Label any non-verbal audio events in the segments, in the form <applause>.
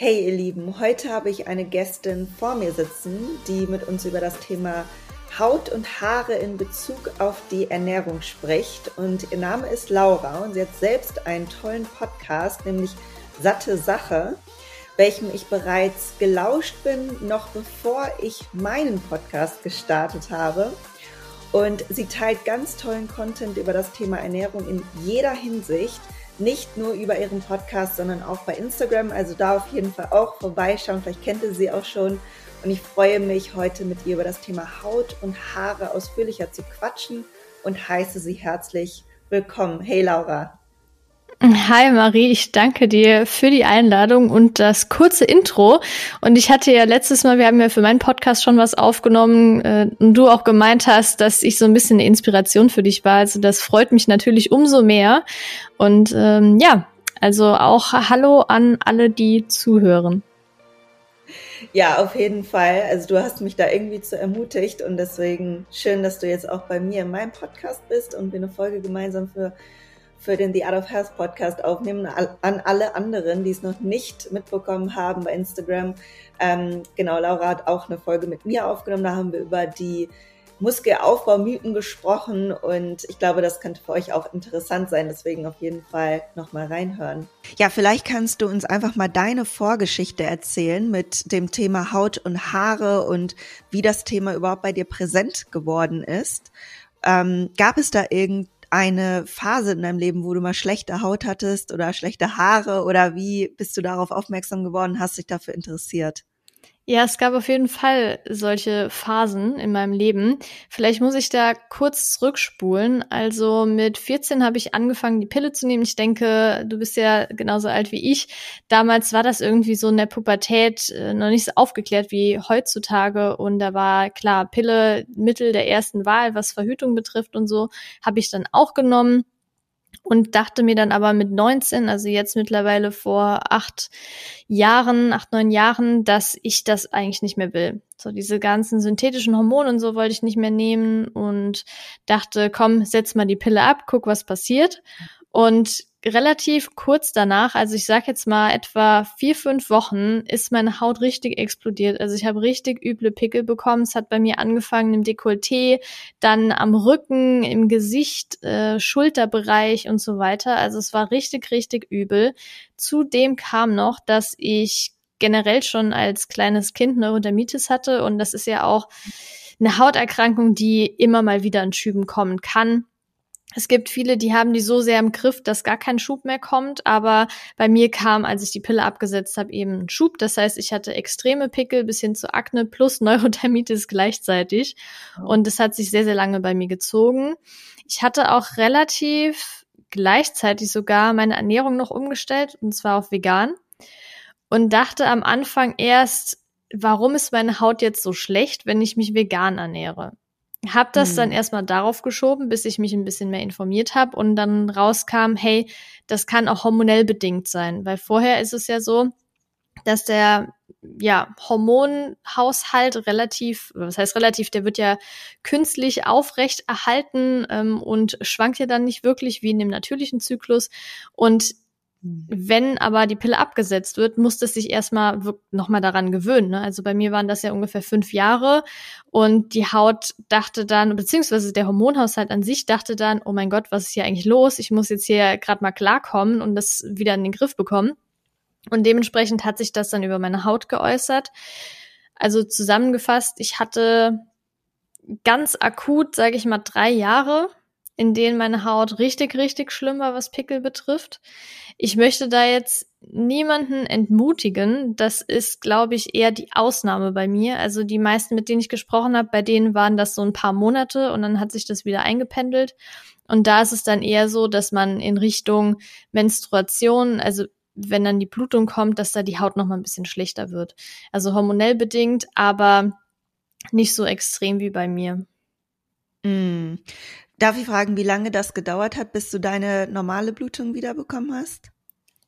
Hey ihr Lieben, heute habe ich eine Gästin vor mir sitzen, die mit uns über das Thema Haut und Haare in Bezug auf die Ernährung spricht. Und ihr Name ist Laura und sie hat selbst einen tollen Podcast, nämlich Satte Sache, welchem ich bereits gelauscht bin, noch bevor ich meinen Podcast gestartet habe. Und sie teilt ganz tollen Content über das Thema Ernährung in jeder Hinsicht nicht nur über ihren Podcast, sondern auch bei Instagram. Also da auf jeden Fall auch vorbeischauen. Vielleicht kennt ihr sie auch schon. Und ich freue mich, heute mit ihr über das Thema Haut und Haare ausführlicher zu quatschen und heiße sie herzlich willkommen. Hey Laura. Hi Marie, ich danke dir für die Einladung und das kurze Intro. Und ich hatte ja letztes Mal, wir haben ja für meinen Podcast schon was aufgenommen äh, und du auch gemeint hast, dass ich so ein bisschen eine Inspiration für dich war. Also das freut mich natürlich umso mehr. Und ähm, ja, also auch Hallo an alle, die zuhören. Ja, auf jeden Fall. Also du hast mich da irgendwie zu ermutigt und deswegen schön, dass du jetzt auch bei mir in meinem Podcast bist und wir eine Folge gemeinsam für für den The Art of Health Podcast aufnehmen. An alle anderen, die es noch nicht mitbekommen haben bei Instagram. Ähm, genau, Laura hat auch eine Folge mit mir aufgenommen. Da haben wir über die Muskelaufbaumythen gesprochen und ich glaube, das könnte für euch auch interessant sein. Deswegen auf jeden Fall nochmal reinhören. Ja, vielleicht kannst du uns einfach mal deine Vorgeschichte erzählen mit dem Thema Haut und Haare und wie das Thema überhaupt bei dir präsent geworden ist. Ähm, gab es da irgend eine Phase in deinem Leben, wo du mal schlechte Haut hattest oder schlechte Haare oder wie bist du darauf aufmerksam geworden, hast dich dafür interessiert? Ja, es gab auf jeden Fall solche Phasen in meinem Leben. Vielleicht muss ich da kurz zurückspulen. Also mit 14 habe ich angefangen, die Pille zu nehmen. Ich denke, du bist ja genauso alt wie ich. Damals war das irgendwie so in der Pubertät äh, noch nicht so aufgeklärt wie heutzutage. Und da war klar, Pille Mittel der ersten Wahl, was Verhütung betrifft und so, habe ich dann auch genommen und dachte mir dann aber mit 19, also jetzt mittlerweile vor acht Jahren, acht, neun Jahren, dass ich das eigentlich nicht mehr will. So diese ganzen synthetischen Hormone und so wollte ich nicht mehr nehmen und dachte, komm, setz mal die Pille ab, guck, was passiert. Und relativ kurz danach, also ich sag jetzt mal etwa vier, fünf Wochen, ist meine Haut richtig explodiert. Also ich habe richtig üble Pickel bekommen. Es hat bei mir angefangen im Dekolleté, dann am Rücken, im Gesicht, äh, Schulterbereich und so weiter. Also es war richtig, richtig übel. Zudem kam noch, dass ich generell schon als kleines Kind Neurodermitis hatte und das ist ja auch eine Hauterkrankung, die immer mal wieder in Schüben kommen kann es gibt viele, die haben die so sehr im Griff, dass gar kein Schub mehr kommt. Aber bei mir kam, als ich die Pille abgesetzt habe, eben ein Schub. Das heißt, ich hatte extreme Pickel bis hin zu Akne plus <laughs> Neurodermitis gleichzeitig. Und das hat sich sehr, sehr lange bei mir gezogen. Ich hatte auch relativ gleichzeitig sogar meine Ernährung noch umgestellt, und zwar auf vegan. Und dachte am Anfang erst, warum ist meine Haut jetzt so schlecht, wenn ich mich vegan ernähre? Hab das hm. dann erstmal darauf geschoben, bis ich mich ein bisschen mehr informiert habe und dann rauskam, hey, das kann auch hormonell bedingt sein, weil vorher ist es ja so, dass der ja, Hormonhaushalt relativ, was heißt relativ, der wird ja künstlich aufrecht erhalten ähm, und schwankt ja dann nicht wirklich wie in dem natürlichen Zyklus. Und wenn aber die Pille abgesetzt wird, muss es sich erstmal nochmal daran gewöhnen. Ne? Also bei mir waren das ja ungefähr fünf Jahre und die Haut dachte dann, beziehungsweise der Hormonhaushalt an sich dachte dann, oh mein Gott, was ist hier eigentlich los? Ich muss jetzt hier gerade mal klarkommen und das wieder in den Griff bekommen. Und dementsprechend hat sich das dann über meine Haut geäußert. Also zusammengefasst, ich hatte ganz akut, sage ich mal, drei Jahre, in denen meine Haut richtig, richtig schlimm war, was Pickel betrifft. Ich möchte da jetzt niemanden entmutigen. Das ist, glaube ich, eher die Ausnahme bei mir. Also die meisten, mit denen ich gesprochen habe, bei denen waren das so ein paar Monate und dann hat sich das wieder eingependelt. Und da ist es dann eher so, dass man in Richtung Menstruation, also wenn dann die Blutung kommt, dass da die Haut noch mal ein bisschen schlechter wird. Also hormonell bedingt, aber nicht so extrem wie bei mir. Mm. Darf ich fragen, wie lange das gedauert hat, bis du deine normale Blutung wiederbekommen hast?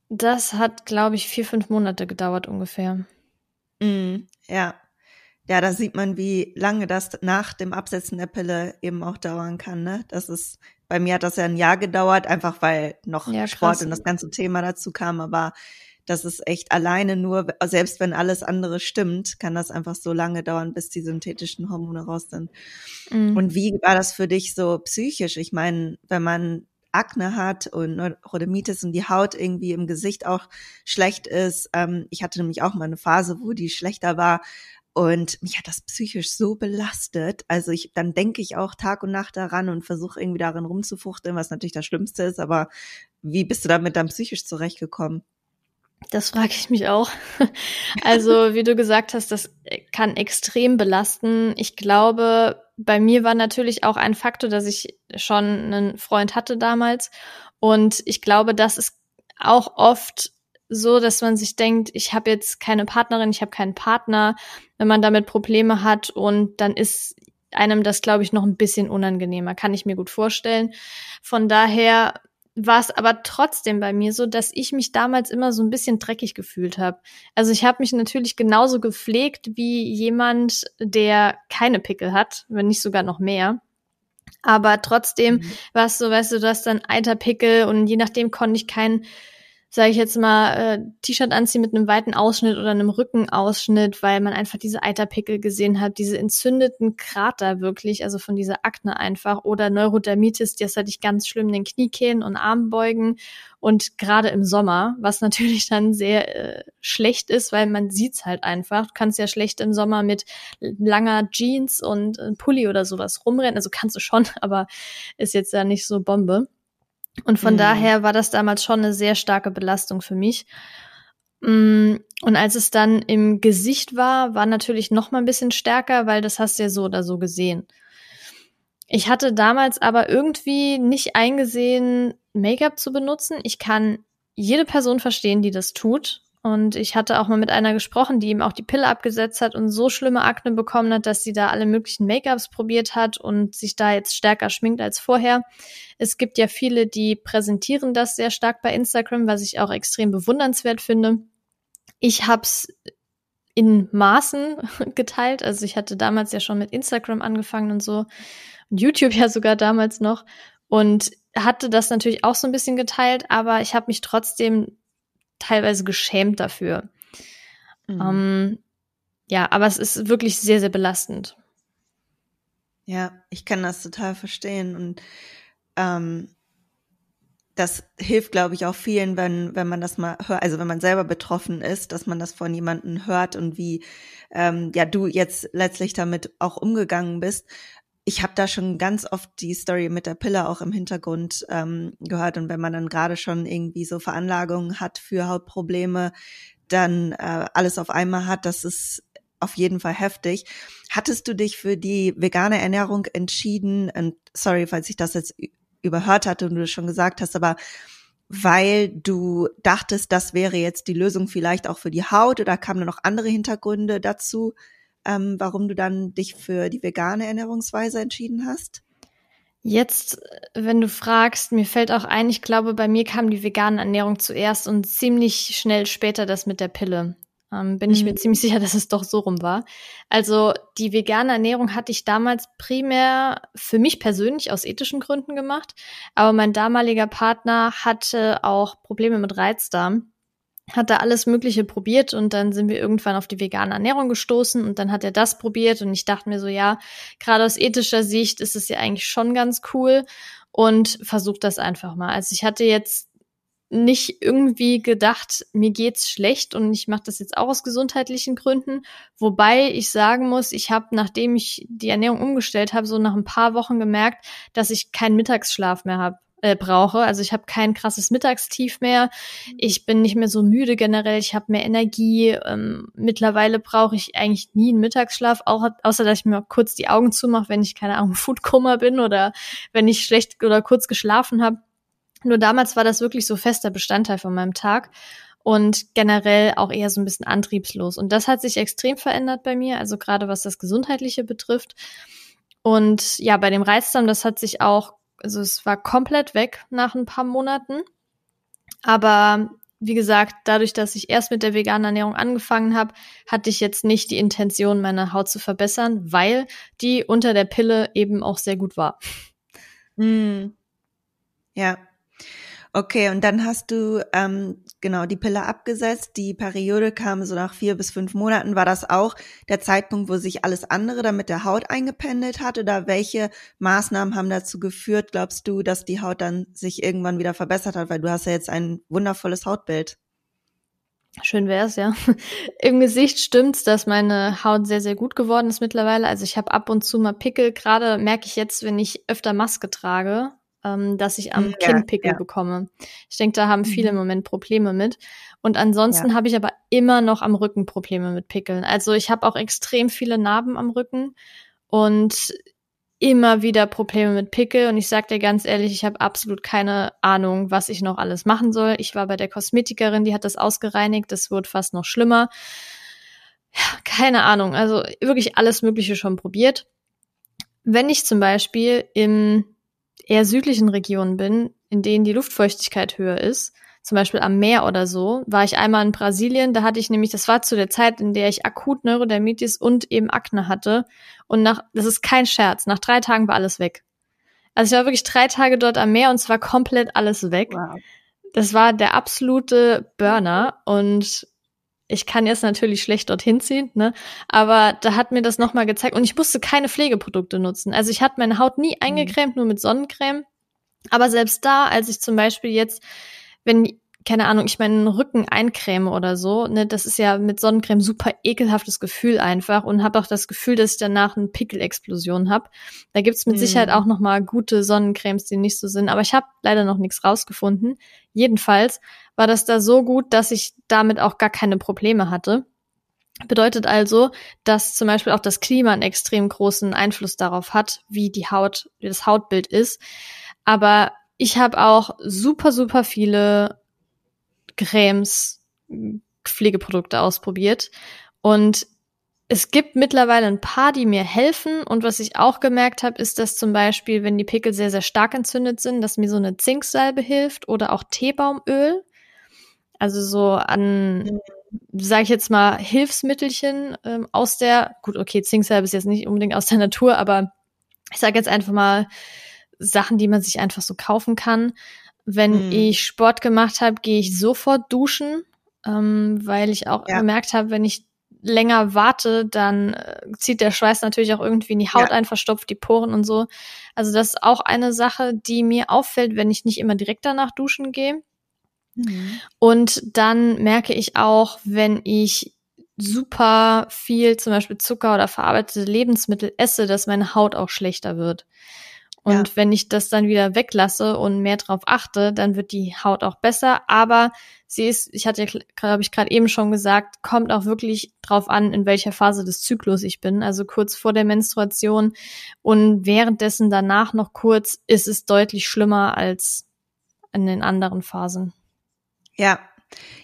Das hat, glaube ich, vier, fünf Monate gedauert ungefähr. Mm, ja. Ja, da sieht man, wie lange das nach dem Absetzen der Pille eben auch dauern kann. Ne? Das ist, bei mir hat das ja ein Jahr gedauert, einfach weil noch ja, Sport und das ganze Thema dazu kam. Aber Das ist echt alleine nur, selbst wenn alles andere stimmt, kann das einfach so lange dauern, bis die synthetischen Hormone raus sind. Mhm. Und wie war das für dich so psychisch? Ich meine, wenn man Akne hat und Neurodermitis und die Haut irgendwie im Gesicht auch schlecht ist. Ähm, ich hatte nämlich auch mal eine Phase, wo die schlechter war. Und mich hat das psychisch so belastet. Also ich, dann denke ich auch Tag und Nacht daran und versuche irgendwie darin rumzufuchteln, was natürlich das Schlimmste ist. Aber wie bist du damit dann psychisch zurechtgekommen? Das frage ich mich auch. <laughs> Also, wie du gesagt hast, das kann extrem belasten. Ich glaube, bei mir war natürlich auch ein Faktor, dass ich schon einen Freund hatte damals. Und ich glaube, das ist auch oft so, dass man sich denkt, ich habe jetzt keine Partnerin, ich habe keinen Partner, wenn man damit Probleme hat und dann ist einem das, glaube ich, noch ein bisschen unangenehmer, kann ich mir gut vorstellen. Von daher war es aber trotzdem bei mir so, dass ich mich damals immer so ein bisschen dreckig gefühlt habe. Also ich habe mich natürlich genauso gepflegt wie jemand, der keine Pickel hat, wenn nicht sogar noch mehr. Aber trotzdem mhm. war es so, weißt du, du hast dann Eiterpickel und je nachdem konnte ich keinen sage ich jetzt mal, äh, T-Shirt anziehen mit einem weiten Ausschnitt oder einem Rückenausschnitt, weil man einfach diese Eiterpickel gesehen hat, diese entzündeten Krater wirklich, also von dieser Akne einfach oder Neurodermitis, das hatte ich ganz schlimm in den Kniekehlen und Armbeugen und gerade im Sommer, was <laughs> natürlich dann sehr äh, schlecht ist, weil man sieht's halt einfach. Du kannst ja schlecht im Sommer mit langer Jeans und äh, Pulli oder sowas rumrennen, also kannst du schon, <laughs> aber ist jetzt ja nicht so Bombe. Und von mhm. daher war das damals schon eine sehr starke Belastung für mich. Mm, und als es dann im Gesicht war, war natürlich noch mal ein bisschen stärker, weil das hast du ja so oder so gesehen. Ich hatte damals aber irgendwie nicht eingesehen, Make-up zu benutzen. Ich kann jede Person verstehen, die das tut. Und ich hatte auch mal mit einer gesprochen, die ihm auch die Pille abgesetzt hat und so schlimme Akne bekommen hat, dass sie da alle möglichen Make-ups probiert hat und sich da jetzt stärker schminkt als vorher. Es gibt ja viele, die präsentieren das sehr stark bei Instagram, was ich auch extrem bewundernswert finde. Ich hab's in Maßen <laughs> geteilt. Also ich hatte damals ja schon mit Instagram angefangen und so. Und YouTube ja sogar damals noch. Und hatte das natürlich auch so ein bisschen geteilt, aber ich habe mich trotzdem teilweise geschämt dafür. Mhm. Ähm, ja, aber es ist wirklich sehr, sehr belastend. Ja, ich kann das total verstehen und ähm, das hilft, glaube ich, auch vielen, wenn, wenn man das mal hört, also wenn man selber betroffen ist, dass man das von jemandem hört und wie ähm, ja du jetzt letztlich damit auch umgegangen bist ich habe da schon ganz oft die Story mit der Pille auch im Hintergrund ähm, gehört. Und wenn man dann gerade schon irgendwie so Veranlagungen hat für Hautprobleme, dann äh, alles auf einmal hat, das ist auf jeden Fall heftig. Hattest du dich für die vegane Ernährung entschieden? Und sorry, falls ich das jetzt überhört hatte und du das schon gesagt hast, aber weil du dachtest, das wäre jetzt die Lösung vielleicht auch für die Haut oder kamen noch andere Hintergründe dazu? Ähm, warum du dann dich für die vegane Ernährungsweise entschieden hast? Jetzt, wenn du fragst, mir fällt auch ein, ich glaube, bei mir kam die vegane Ernährung zuerst und ziemlich schnell später das mit der Pille. Ähm, bin mhm. ich mir mhm. ziemlich <laughs> sicher, dass es doch so rum war. Also die vegane Ernährung hatte ich damals primär für mich persönlich aus ethischen Gründen gemacht, aber mein damaliger Partner hatte auch Probleme mit Reizdarm hat da alles Mögliche probiert und dann sind wir irgendwann auf die vegane Ernährung gestoßen und dann hat er das probiert und ich dachte mir so, ja, gerade aus ethischer Sicht ist es ja eigentlich schon ganz cool und versucht das einfach mal. Also ich hatte jetzt nicht irgendwie gedacht, mir geht's schlecht und ich mache das jetzt auch aus gesundheitlichen Gründen, wobei ich sagen muss, ich habe nachdem ich die Ernährung umgestellt habe, so nach ein paar Wochen gemerkt, dass ich keinen Mittagsschlaf mehr habe äh, brauche. Also ich habe kein krasses Mittagstief mehr. Ich bin nicht mehr so müde generell. Ich habe mehr Energie. Ähm, mittlerweile brauche ich eigentlich nie einen Mittagsschlaf, auch, außer dass ich mir kurz die Augen zumache, wenn ich keine Ahnung <laughs> Foodkoma bin oder wenn ich schlecht oder kurz geschlafen habe. Nur damals war das wirklich so fester Bestandteil von meinem Tag und generell auch eher so ein bisschen antriebslos. Und das hat sich extrem verändert bei mir, also gerade was das Gesundheitliche betrifft. Und ja, bei dem Reizdarm, das hat sich auch also es war komplett weg nach ein paar Monaten. Aber wie gesagt, dadurch, dass ich erst mit der veganen Ernährung angefangen habe, hatte ich jetzt nicht die Intention, meine Haut zu verbessern, weil die unter der Pille eben auch sehr gut war. Mm. Ja. Okay, und dann hast du ähm, genau die Pille abgesetzt. Die Periode kam so nach vier bis fünf Monaten. War das auch der Zeitpunkt, wo sich alles andere dann mit der Haut eingependelt hat? Oder welche Maßnahmen haben dazu geführt, glaubst du, dass die Haut dann sich irgendwann wieder verbessert hat? Weil du hast ja jetzt ein wundervolles Hautbild. Schön wär's, ja. <laughs> Im Gesicht stimmt's, dass meine Haut sehr, sehr gut geworden ist mittlerweile. Also ich habe ab und zu mal Pickel. Gerade merke ich jetzt, wenn ich öfter Maske trage, ähm, dass ich am ja, Kinn Pickel ja. bekomme. Ich denke, da haben viele mhm. im Moment Probleme mit. Und ansonsten ja. habe ich aber immer noch am Rücken Probleme mit Pickeln. Also ich habe auch extrem viele Narben am Rücken und immer wieder Probleme mit Pickel. Und ich sag dir ganz ehrlich, ich habe absolut keine Ahnung, was ich noch alles machen soll. Ich war bei der Kosmetikerin, die hat das ausgereinigt. Das wird fast noch schlimmer. Ja, keine Ahnung. Also wirklich alles Mögliche schon probiert. Wenn ich zum Beispiel im eher südlichen Regionen bin, in denen die Luftfeuchtigkeit höher ist, zum Beispiel am Meer oder so, war ich einmal in Brasilien, da hatte ich nämlich, das war zu der Zeit, in der ich akut Neurodermitis und eben Akne hatte. Und nach, das ist kein Scherz, nach drei Tagen war alles weg. Also ich war wirklich drei Tage dort am Meer und es war komplett alles weg. Wow. Das war der absolute Burner und ich kann jetzt natürlich schlecht dorthin ziehen, ne? Aber da hat mir das nochmal gezeigt und ich musste keine Pflegeprodukte nutzen. Also ich hatte meine Haut nie mhm. eingecremt, nur mit Sonnencreme. Aber selbst da, als ich zum Beispiel jetzt, wenn keine Ahnung, ich meinen Rücken eincreme oder so, ne, das ist ja mit Sonnencreme super ekelhaftes Gefühl einfach und habe auch das Gefühl, dass ich danach eine Pickel-Explosion habe. Da gibt's mit mhm. Sicherheit auch noch mal gute Sonnencremes, die nicht so sind, aber ich habe leider noch nichts rausgefunden. Jedenfalls war das da so gut, dass ich damit auch gar keine Probleme hatte. Bedeutet also, dass zum Beispiel auch das Klima einen extrem großen Einfluss darauf hat, wie die Haut, wie das Hautbild ist. Aber ich habe auch super, super viele Cremes, Pflegeprodukte ausprobiert. Und es gibt mittlerweile ein paar, die mir helfen. Und was ich auch gemerkt habe, ist, dass zum Beispiel, wenn die Pickel sehr, sehr stark entzündet sind, dass mir so eine Zinksalbe hilft oder auch Teebaumöl. Also so an, sage ich jetzt mal, Hilfsmittelchen ähm, aus der, gut, okay, Zinksalbe ist jetzt nicht unbedingt aus der Natur, aber ich sage jetzt einfach mal Sachen, die man sich einfach so kaufen kann. Wenn mhm. ich Sport gemacht habe, gehe ich sofort duschen, ähm, weil ich auch ja. gemerkt habe, wenn ich länger warte, dann äh, zieht der Schweiß natürlich auch irgendwie in die Haut ja. ein, verstopft die Poren und so. Also das ist auch eine Sache, die mir auffällt, wenn ich nicht immer direkt danach duschen gehe. Mhm. Und dann merke ich auch, wenn ich super viel zum Beispiel Zucker oder verarbeitete Lebensmittel esse, dass meine Haut auch schlechter wird. Und ja. wenn ich das dann wieder weglasse und mehr drauf achte, dann wird die Haut auch besser. Aber sie ist, ich hatte ja, glaube ich, gerade eben schon gesagt, kommt auch wirklich drauf an, in welcher Phase des Zyklus ich bin. Also kurz vor der Menstruation und währenddessen danach noch kurz ist es deutlich schlimmer als in den anderen Phasen. Ja,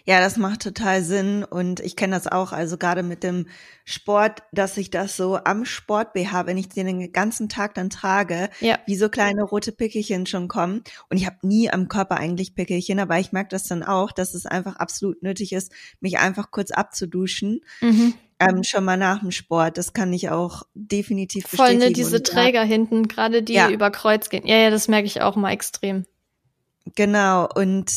ja, das macht total Sinn und ich kenne das auch, also gerade mit dem Sport, dass ich das so am Sport BH, wenn ich den den ganzen Tag dann trage, ja. wie so kleine rote Pickelchen schon kommen und ich habe nie am Körper eigentlich Pickelchen, aber ich merke das dann auch, dass es einfach absolut nötig ist, mich einfach kurz abzuduschen. Mhm. Ähm, schon mal nach dem Sport, das kann ich auch definitiv bestätigen. Voll, ne, diese und, Träger ja. hinten, gerade die ja. über Kreuz gehen. Ja, ja, das merke ich auch mal extrem. Genau, und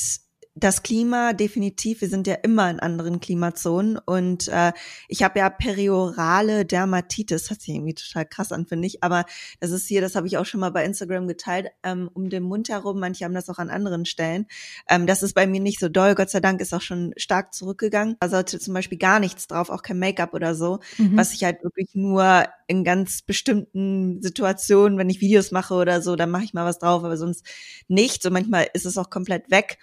das Klima definitiv, wir sind ja immer in anderen Klimazonen und äh, ich habe ja periorale Dermatitis, hat sich irgendwie total krass an, finde ich, aber das ist hier, das habe ich auch schon mal bei Instagram geteilt, ähm, um den Mund herum, manche haben das auch an anderen Stellen. Ähm, das ist bei mir nicht so doll, Gott sei Dank ist auch schon stark zurückgegangen. Da sollte zum Beispiel gar nichts drauf, auch kein Make-up oder so, mhm. was ich halt wirklich nur in ganz bestimmten Situationen, wenn ich Videos mache oder so, dann mache ich mal was drauf, aber sonst nichts und manchmal ist es auch komplett weg.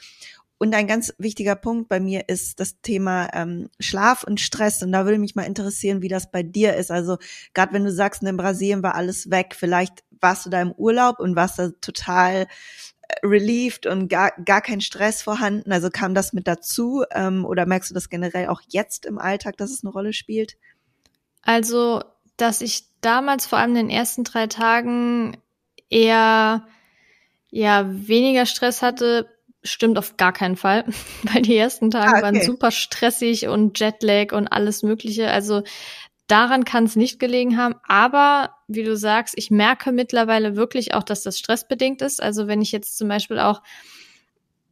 Und ein ganz wichtiger Punkt bei mir ist das Thema ähm, Schlaf und Stress. Und da würde mich mal interessieren, wie das bei dir ist. Also gerade wenn du sagst, in Brasilien war alles weg, vielleicht warst du da im Urlaub und warst da total äh, relieved und gar, gar kein Stress vorhanden. Also kam das mit dazu? Ähm, oder merkst du das generell auch jetzt im Alltag, dass es eine Rolle spielt? Also, dass ich damals vor allem in den ersten drei Tagen eher ja weniger Stress hatte, stimmt auf gar keinen Fall, <laughs> weil die ersten Tage ah, okay. waren super stressig und Jetlag und alles Mögliche. Also daran kann es nicht gelegen haben. Aber wie du sagst, ich merke mittlerweile wirklich auch, dass das stressbedingt ist. Also wenn ich jetzt zum Beispiel auch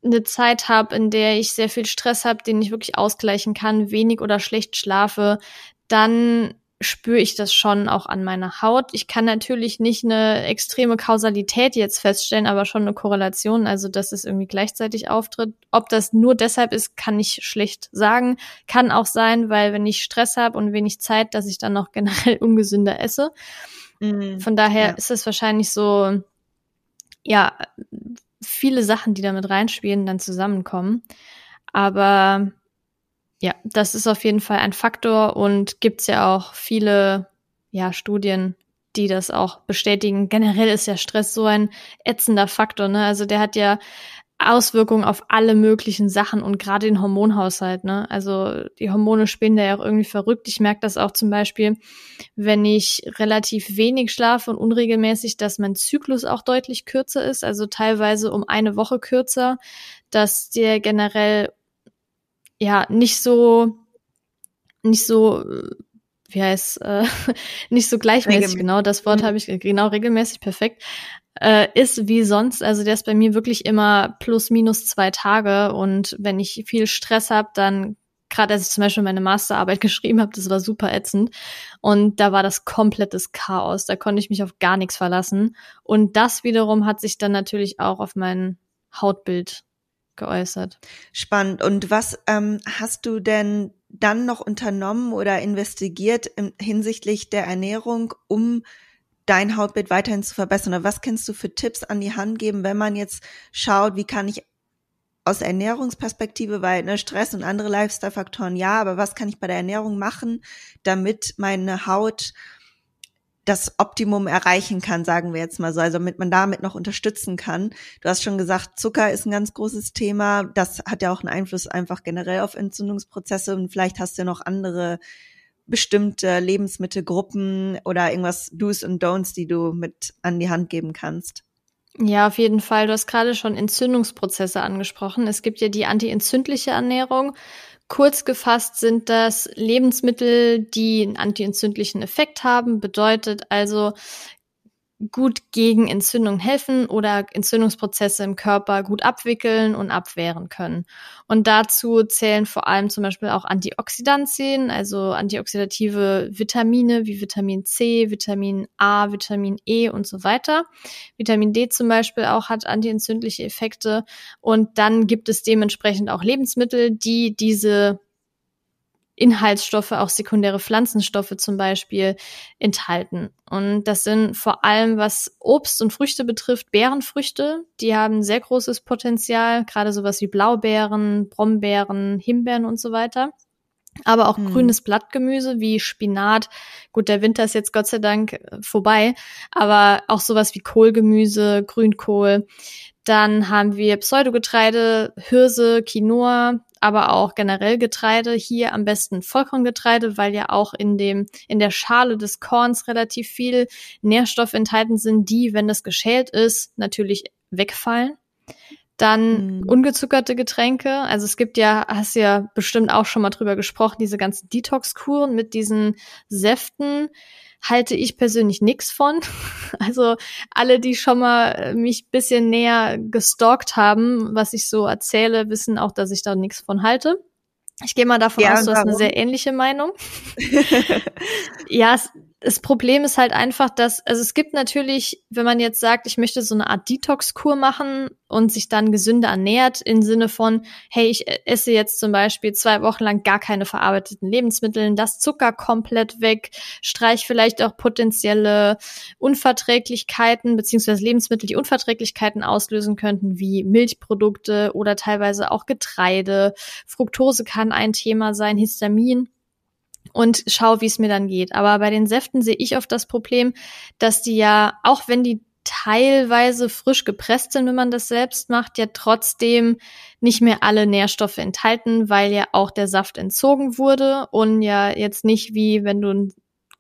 eine Zeit habe, in der ich sehr viel Stress habe, den ich wirklich ausgleichen kann, wenig oder schlecht schlafe, dann spüre ich das schon auch an meiner Haut. Ich kann natürlich nicht eine extreme Kausalität jetzt feststellen, aber schon eine Korrelation, also dass es irgendwie gleichzeitig auftritt. Ob das nur deshalb ist, kann ich schlecht sagen. Kann auch sein, weil wenn ich Stress habe und wenig Zeit, dass ich dann noch <laughs> generell ungesünder esse. Mhm. Von daher ja. ist es wahrscheinlich so, ja, viele Sachen, die da mit reinspielen, dann zusammenkommen. Aber ja, das ist auf jeden Fall ein Faktor und gibt's ja auch viele ja, Studien, die das auch bestätigen. Generell ist ja Stress so ein ätzender Faktor, ne? Also der hat ja Auswirkungen auf alle möglichen Sachen und gerade den Hormonhaushalt, ne? Also die Hormone spielen da ja auch irgendwie verrückt. Ich merke das auch zum Beispiel, wenn ich relativ wenig schlafe und unregelmäßig, dass mein Zyklus auch deutlich kürzer ist, also teilweise um eine Woche kürzer, dass der generell ja nicht so nicht so wie heißt äh, <laughs> nicht so gleichmäßig genau das Wort mhm. habe ich genau regelmäßig perfekt äh, ist wie sonst also der ist bei mir wirklich immer plus minus zwei Tage und wenn ich viel Stress habe dann gerade als ich zum Beispiel meine Masterarbeit <laughs> geschrieben habe das war super ätzend und da war das komplettes Chaos da konnte ich mich auf gar nichts verlassen und das wiederum hat sich dann natürlich auch auf mein Hautbild geäußert. Spannend. Und was ähm, hast du denn dann noch unternommen oder investigiert im, hinsichtlich der Ernährung, um dein Hautbild weiterhin zu verbessern? Oder was kannst du für Tipps an die Hand geben, wenn man jetzt schaut, wie kann ich aus Ernährungsperspektive, weil ne, Stress und andere Lifestyle-Faktoren ja, aber was kann ich bei der Ernährung machen, damit meine Haut das Optimum erreichen kann, sagen wir jetzt mal so, also damit man damit noch unterstützen kann. Du hast schon gesagt, Zucker ist ein ganz großes Thema. Das hat ja auch einen Einfluss einfach generell auf Entzündungsprozesse und vielleicht hast du noch andere bestimmte Lebensmittelgruppen oder irgendwas Do's und Don'ts, die du mit an die Hand geben kannst. Ja, auf jeden Fall. Du hast gerade schon Entzündungsprozesse angesprochen. Es gibt ja die antientzündliche Ernährung Kurz gefasst sind das Lebensmittel, die einen antientzündlichen Effekt haben, bedeutet also gut gegen Entzündung helfen oder Entzündungsprozesse im Körper gut abwickeln und abwehren können. Und dazu zählen vor allem zum Beispiel auch Antioxidantien, also antioxidative Vitamine wie Vitamin C, Vitamin A, Vitamin E und so weiter. Vitamin D zum Beispiel auch hat antientzündliche Effekte. Und dann gibt es dementsprechend auch Lebensmittel, die diese Inhaltsstoffe, auch sekundäre Pflanzenstoffe zum Beispiel, enthalten. Und das sind vor allem, was Obst und Früchte betrifft, Beerenfrüchte. Die haben sehr großes Potenzial, gerade sowas wie Blaubeeren, Brombeeren, Himbeeren und so weiter. Aber auch hm. grünes Blattgemüse wie Spinat. Gut, der Winter ist jetzt Gott sei Dank äh, vorbei, aber auch sowas wie Kohlgemüse, Grünkohl. Dann haben wir Pseudogetreide, Hirse, Quinoa, aber auch generell Getreide. Hier am besten Vollkorngetreide, weil ja auch in dem, in der Schale des Korns relativ viel Nährstoffe enthalten sind, die, wenn das geschält ist, natürlich wegfallen. Dann mhm. ungezuckerte Getränke. Also es gibt ja, hast ja bestimmt auch schon mal drüber gesprochen, diese ganzen Detox-Kuren mit diesen Säften halte ich persönlich nix von. <laughs> Also alle, die schon mal äh, mich bisschen näher gestalkt haben, was ich so erzähle, wissen auch, dass ich da nichts von halte. Ich gehe mal davon ja, aus, du hast eine sehr ähnliche Meinung. <laughs> ja, es, das Problem ist halt einfach, dass, also es gibt natürlich, wenn man jetzt sagt, ich möchte so eine Art Detox-Kur machen und sich dann gesünder ernährt, im Sinne von, hey, ich esse jetzt zum Beispiel zwei Wochen lang gar keine verarbeiteten Lebensmittel, das Zucker komplett weg, streich vielleicht auch potenzielle Unverträglichkeiten beziehungsweise Lebensmittel, die Unverträglichkeiten auslösen könnten, wie Milchprodukte oder teilweise auch Getreide. Fructose kann ein Thema sein, Histamin und schau, wie es mir dann geht. Aber bei den Säften sehe ich oft das Problem, dass die ja, auch wenn die teilweise frisch gepresst sind, wenn man das selbst macht, ja trotzdem nicht mehr alle Nährstoffe enthalten, weil ja auch der Saft entzogen wurde und ja jetzt nicht wie wenn du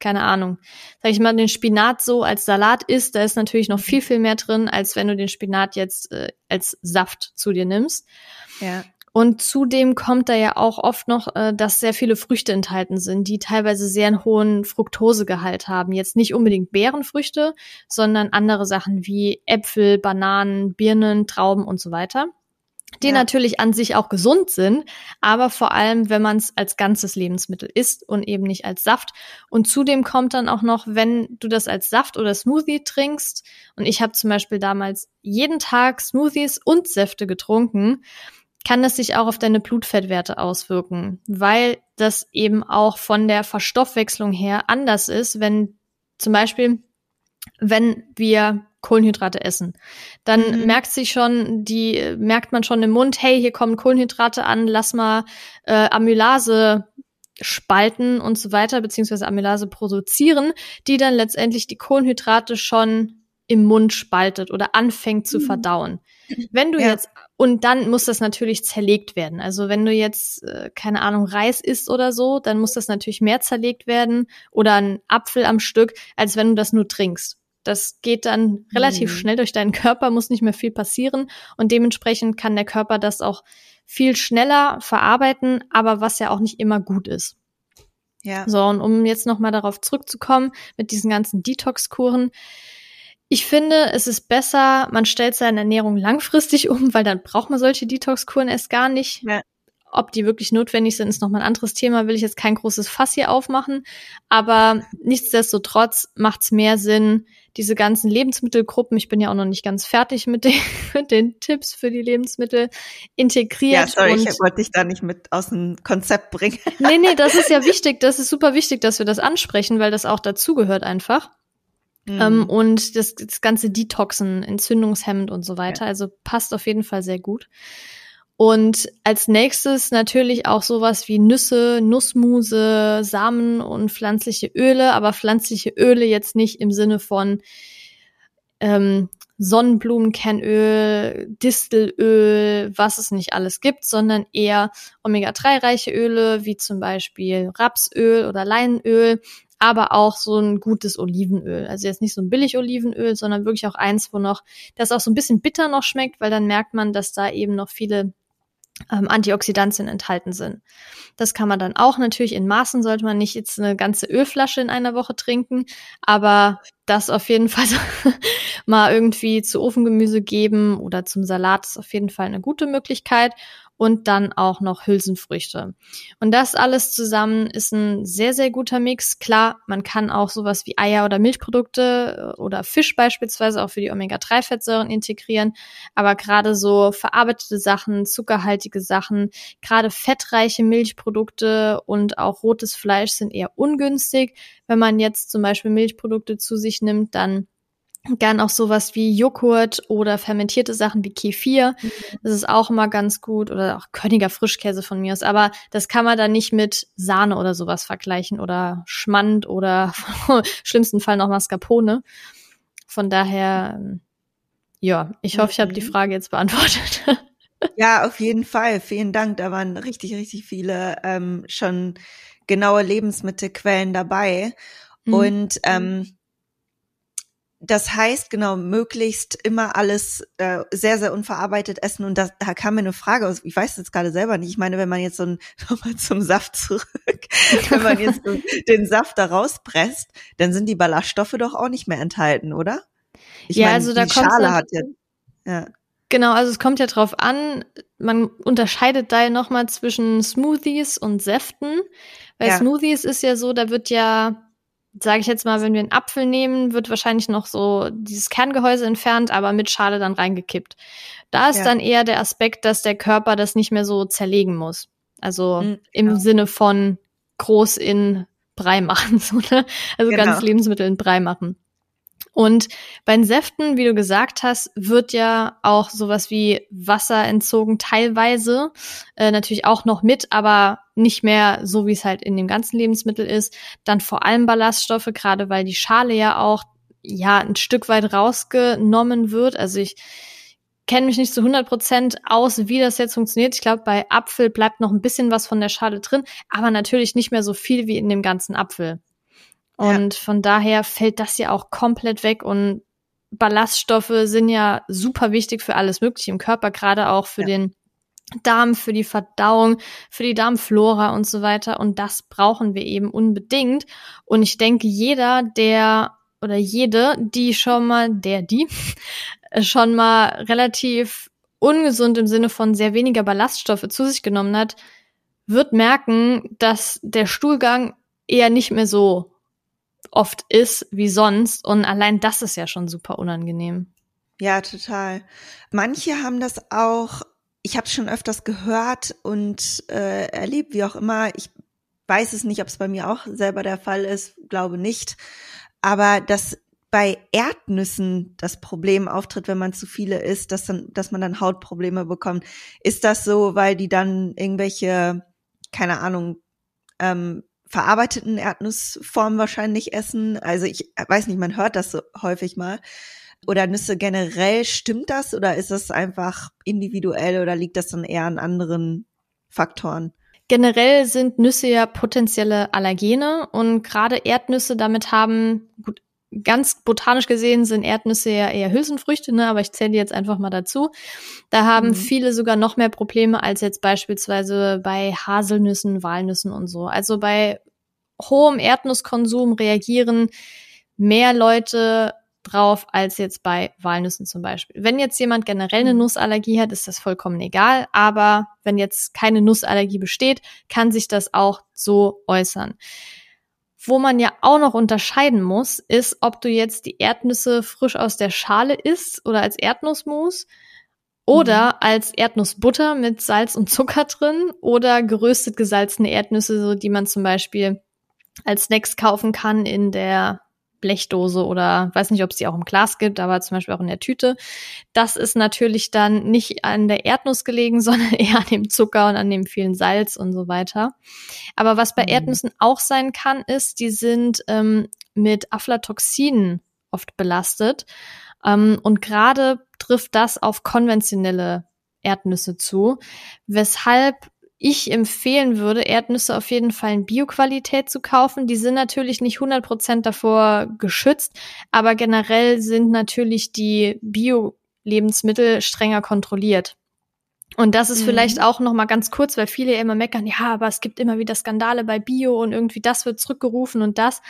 keine Ahnung, sag ich mal, den Spinat so als Salat isst, da ist natürlich noch viel, viel mehr drin, als wenn du den Spinat jetzt äh, als Saft zu dir nimmst. Ja. Und zudem kommt da ja auch oft noch, äh, dass sehr viele Früchte enthalten sind, die teilweise sehr einen hohen Fructosegehalt haben. Jetzt nicht unbedingt Beerenfrüchte, sondern andere Sachen wie Äpfel, Bananen, Birnen, Trauben und so weiter. die ja. natürlich an sich auch gesund sind, aber vor allem, wenn man es als ganzes Lebensmittel isst und eben nicht als Saft. Und zudem kommt dann auch noch, wenn du das als Saft oder Smoothie trinkst, und ich habe zum Beispiel damals jeden Tag Smoothies und Säfte getrunken, kann das sich auch auf deine Blutfettwerte auswirken, weil das eben auch von der Verstoffwechslung her anders ist, wenn zum Beispiel, wenn wir Kohlenhydrate essen. Dann mhm. merkt sich schon, die merkt man schon im Mund, hey, hier kommen Kohlenhydrate an, lass mal äh, Amylase spalten und so weiter, beziehungsweise Amylase produzieren, die dann letztendlich die Kohlenhydrate schon im Mund spaltet oder anfängt zu mhm. verdauen. Wenn du ja. jetzt und dann muss das natürlich zerlegt werden. Also wenn du jetzt äh, keine Ahnung Reis isst oder so, dann muss das natürlich mehr zerlegt werden oder ein Apfel am Stück, als wenn du das nur trinkst. Das geht dann relativ mhm. schnell durch deinen Körper, muss nicht mehr viel passieren und dementsprechend kann der Körper das auch viel schneller verarbeiten, aber was ja auch nicht immer gut ist. Ja. So, und um jetzt nochmal darauf zurückzukommen mit diesen ganzen Detox-Kuren. Ich finde, es ist besser, man stellt seine Ernährung langfristig <laughs> um, weil dann braucht man solche Detox-Kuren erst gar nicht. Ja. Ob die wirklich notwendig sind, ist nochmal ein anderes Thema, will ich jetzt kein großes Fass hier aufmachen. Aber nichtsdestotrotz macht es mehr Sinn, diese ganzen Lebensmittelgruppen, ich bin ja auch noch nicht ganz fertig mit den, <laughs> mit den Tipps für die Lebensmittel, integriert. Ja, sorry, ich wollte dich da nicht mit aus dem Konzept bringen. Nee, nee, das ist ja <laughs> wichtig, das ist super wichtig, dass wir das ansprechen, weil das auch dazugehört einfach. Mhm. Ähm, und das, das ganze Detoxen, Entzündungshemmend und so weiter. Ja. Also passt auf jeden Fall sehr gut. Und als nächstes natürlich auch sowas wie Nüsse, Nussmuse, Samen und pflanzliche Öle, aber pflanzliche Öle jetzt nicht im Sinne von ähm, Sonnenblumenkernöl, Distelöl, was es nicht alles gibt, sondern eher Omega-3-reiche Öle, wie zum Beispiel Rapsöl oder Leinenöl, aber auch so ein gutes Olivenöl. Also jetzt nicht so ein billig Olivenöl, sondern wirklich auch eins, wo noch, das auch so ein bisschen bitter noch schmeckt, weil dann merkt man, dass da eben noch viele ähm, Antioxidantien enthalten sind. Das kann man dann auch natürlich in Maßen, sollte man nicht jetzt eine ganze Ölflasche in einer Woche trinken, aber das auf jeden <laughs> Fall mal irgendwie zu Ofengemüse geben oder zum Salat ist auf jeden Fall eine gute Möglichkeit und dann auch noch Hülsenfrüchte. Und das alles zusammen ist ein sehr, sehr guter Mix. Klar, man kann auch sowas wie Eier oder Milchprodukte äh, oder Fisch beispielsweise auch für die Omega-3-Fettsäuren integrieren. Aber gerade so verarbeitete Sachen, zuckerhaltige Sachen, gerade fettreiche Milchprodukte und auch rotes Fleisch sind eher ungünstig. Wenn man jetzt zum Beispiel Milchprodukte zu sich nimmt, dann Gern auch sowas wie Joghurt oder fermentierte Sachen wie Kefir. Mhm. Das ist auch immer ganz gut. Oder auch Königer Frischkäse von mir aus. Aber das kann man dann nicht mit Sahne oder sowas vergleichen oder Schmand oder <laughs> im schlimmsten Fall noch Mascarpone. Von daher, ähm, ja, ich hoffe, ich habe die mhm. Frage jetzt beantwortet. <laughs> Ja, auf jeden Fall. Vielen Dank. Da waren richtig, richtig viele ähm, schon genaue Lebensmittelquellen dabei. Mhm. Und ähm, das heißt, genau, möglichst immer alles äh, sehr, sehr unverarbeitet essen. Und das, da kam mir eine Frage aus, ich weiß jetzt gerade selber nicht. Ich meine, wenn man jetzt so ein, <laughs> nochmal zum Saft zurück, <laughs> wenn man jetzt so den Saft da rauspresst, dann sind die Ballaststoffe doch auch nicht mehr enthalten, oder? Ich ja, meine, also da die kommt Schale hat ja, ja. Genau, also es kommt ja drauf an, man unterscheidet da ja nochmal zwischen Smoothies und Säften. Weil ja. Smoothies ist ja so, da wird ja sage ich jetzt mal, wenn wir einen Apfel nehmen, wird wahrscheinlich noch so dieses Kerngehäuse entfernt, aber mit Schale dann reingekippt. Da ist ja. dann eher der Aspekt, dass der Körper das nicht mehr so zerlegen muss. Also mhm, im genau. Sinne von groß in Brei machen, <laughs> so, ne? Also genau. ganz Lebensmittel in Brei machen. Und bei den Säften, wie du gesagt hast, wird ja auch sowas wie Wasser entzogen, teilweise äh, natürlich auch noch mit, aber nicht mehr so, wie es halt in dem ganzen Lebensmittel ist. Dann vor allem Ballaststoffe, gerade weil die Schale ja auch ja ein Stück weit rausgenommen wird. Also ich kenne mich nicht zu 100 Prozent aus, wie das jetzt funktioniert. Ich glaube, bei Apfel bleibt noch ein bisschen was von der Schale drin, aber natürlich nicht mehr so viel wie in dem ganzen Apfel. Und ja. von daher fällt das ja auch komplett weg und Ballaststoffe sind ja super wichtig für alles Mögliche im Körper, gerade auch für ja. den Darm, für die Verdauung, für die Darmflora und so weiter. Und das brauchen wir eben unbedingt. Und ich denke, jeder, der oder jede, die schon mal, der, die, <laughs> schon mal relativ ungesund im Sinne von sehr weniger Ballaststoffe zu sich genommen hat, wird merken, dass der Stuhlgang eher nicht mehr so oft ist wie sonst. Und allein das ist ja schon super unangenehm. Ja, total. Manche haben das auch, ich habe es schon öfters gehört und äh, erlebt, wie auch immer. Ich weiß es nicht, ob es bei mir auch selber der Fall ist, glaube nicht. Aber dass bei Erdnüssen das Problem auftritt, wenn man zu viele isst, dass dann, dass man dann Hautprobleme bekommt. Ist das so, weil die dann irgendwelche, keine Ahnung, ähm, verarbeiteten Erdnussformen wahrscheinlich essen? Also ich weiß nicht, man hört das so häufig mal. Oder Nüsse generell, stimmt das oder ist das einfach individuell oder liegt das dann eher an anderen Faktoren? Generell sind Nüsse ja potenzielle Allergene und gerade Erdnüsse damit haben, gut, ganz botanisch gesehen sind Erdnüsse ja eher Hülsenfrüchte, ne, aber ich zähle die jetzt einfach mal dazu. Da haben mhm. viele sogar noch mehr Probleme als jetzt beispielsweise bei Haselnüssen, Walnüssen und so. Also bei hohem Erdnusskonsum reagieren mehr Leute drauf als jetzt bei Walnüssen zum Beispiel. Wenn jetzt jemand generell eine mhm. Nussallergie hat, ist das vollkommen egal. Aber wenn jetzt keine Nussallergie besteht, kann sich das auch so äußern. Wo man ja auch noch unterscheiden muss, ist, ob du jetzt die Erdnüsse frisch aus der Schale isst oder als Erdnussmus oder mhm. als Erdnussbutter mit Salz und Zucker drin oder geröstet gesalzene Erdnüsse, so die man zum Beispiel als Snacks kaufen kann in der Blechdose oder weiß nicht, ob es die auch im Glas gibt, aber zum Beispiel auch in der Tüte. Das ist natürlich dann nicht an der Erdnuss gelegen, <laughs> sondern eher an dem Zucker und an dem vielen Salz und so weiter. Aber was bei mhm. Erdnüssen auch sein kann, ist, die sind ähm, mit Aflatoxinen oft belastet. Ähm, und gerade trifft das auf konventionelle Erdnüsse zu, weshalb ich empfehlen würde, Erdnüsse auf jeden Fall in Bioqualität zu kaufen. Die sind natürlich nicht 100% davor geschützt, aber generell sind natürlich die Bio-Lebensmittel strenger kontrolliert. Und das ist mhm. vielleicht auch noch mal ganz kurz, weil viele immer meckern, ja, aber es gibt immer wieder Skandale bei Bio und irgendwie das wird zurückgerufen und das.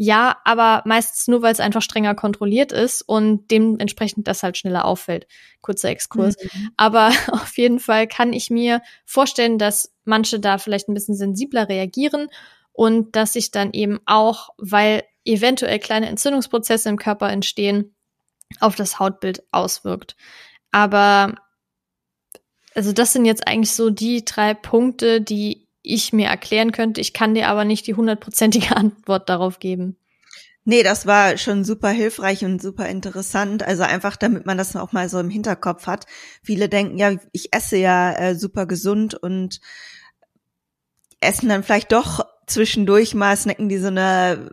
Ja, aber meistens nur, weil es einfach strenger kontrolliert ist und dementsprechend das halt schneller auffällt. Kurzer Exkurs. Mhm. Aber <laughs> auf jeden Fall kann ich mir vorstellen, dass manche da vielleicht ein bisschen sensibler reagieren und dass sich dann eben auch, weil eventuell kleine Entzündungsprozesse im Körper entstehen, auf das Hautbild auswirkt. Aber also das sind jetzt eigentlich so die drei Punkte, die ich mir erklären könnte. Ich kann dir aber nicht die hundertprozentige <laughs> Antwort darauf geben. Nee, das war schon super hilfreich und super interessant. Also einfach, damit man das auch mal so im Hinterkopf hat. Viele denken, ja, ich esse ja äh, super gesund und essen dann vielleicht doch zwischendurch mal, snacken die so eine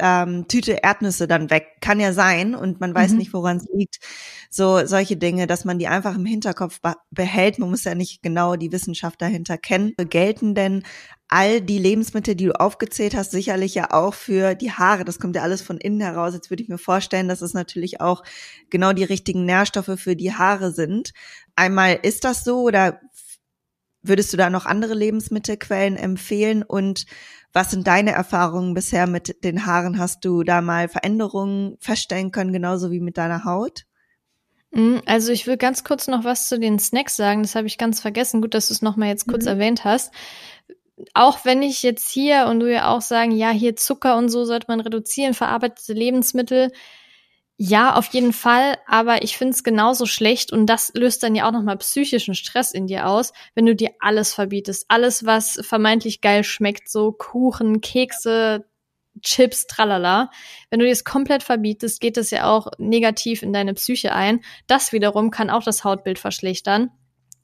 ähm, Tüte Erdnüsse dann weg. Kann ja sein und man weiß mhm. nicht, woran es liegt. So solche Dinge, dass man die einfach im Hinterkopf behält. Man muss ja nicht genau die Wissenschaft dahinter kennen. Gelten denn all die Lebensmittel, die du aufgezählt hast, sicherlich ja auch für die Haare. Das kommt ja alles von innen heraus. Jetzt würde ich mir vorstellen, dass es natürlich auch genau die richtigen Nährstoffe für die Haare sind. Einmal ist das so oder würdest du da noch andere Lebensmittelquellen empfehlen und was sind deine Erfahrungen bisher mit den Haaren? Hast du da mal Veränderungen feststellen können, genauso wie mit deiner Haut? Mm, also ich will ganz kurz noch was zu den Snacks sagen. Das habe ich ganz vergessen. Gut, dass du es nochmal jetzt kurz mhm. erwähnt hast. Auch wenn ich jetzt hier und du ja auch sagen, ja, hier Zucker und so sollte man reduzieren, verarbeitete Lebensmittel. Ja, auf jeden Fall, aber ich finde es genauso schlecht und das löst dann ja auch nochmal psychischen Stress in dir aus, wenn du dir alles verbietest. Alles, was vermeintlich geil schmeckt, so Kuchen, Kekse, Chips, tralala. Wenn du dir es komplett verbietest, geht es ja auch negativ in deine Psyche ein. Das wiederum kann auch das Hautbild verschlechtern.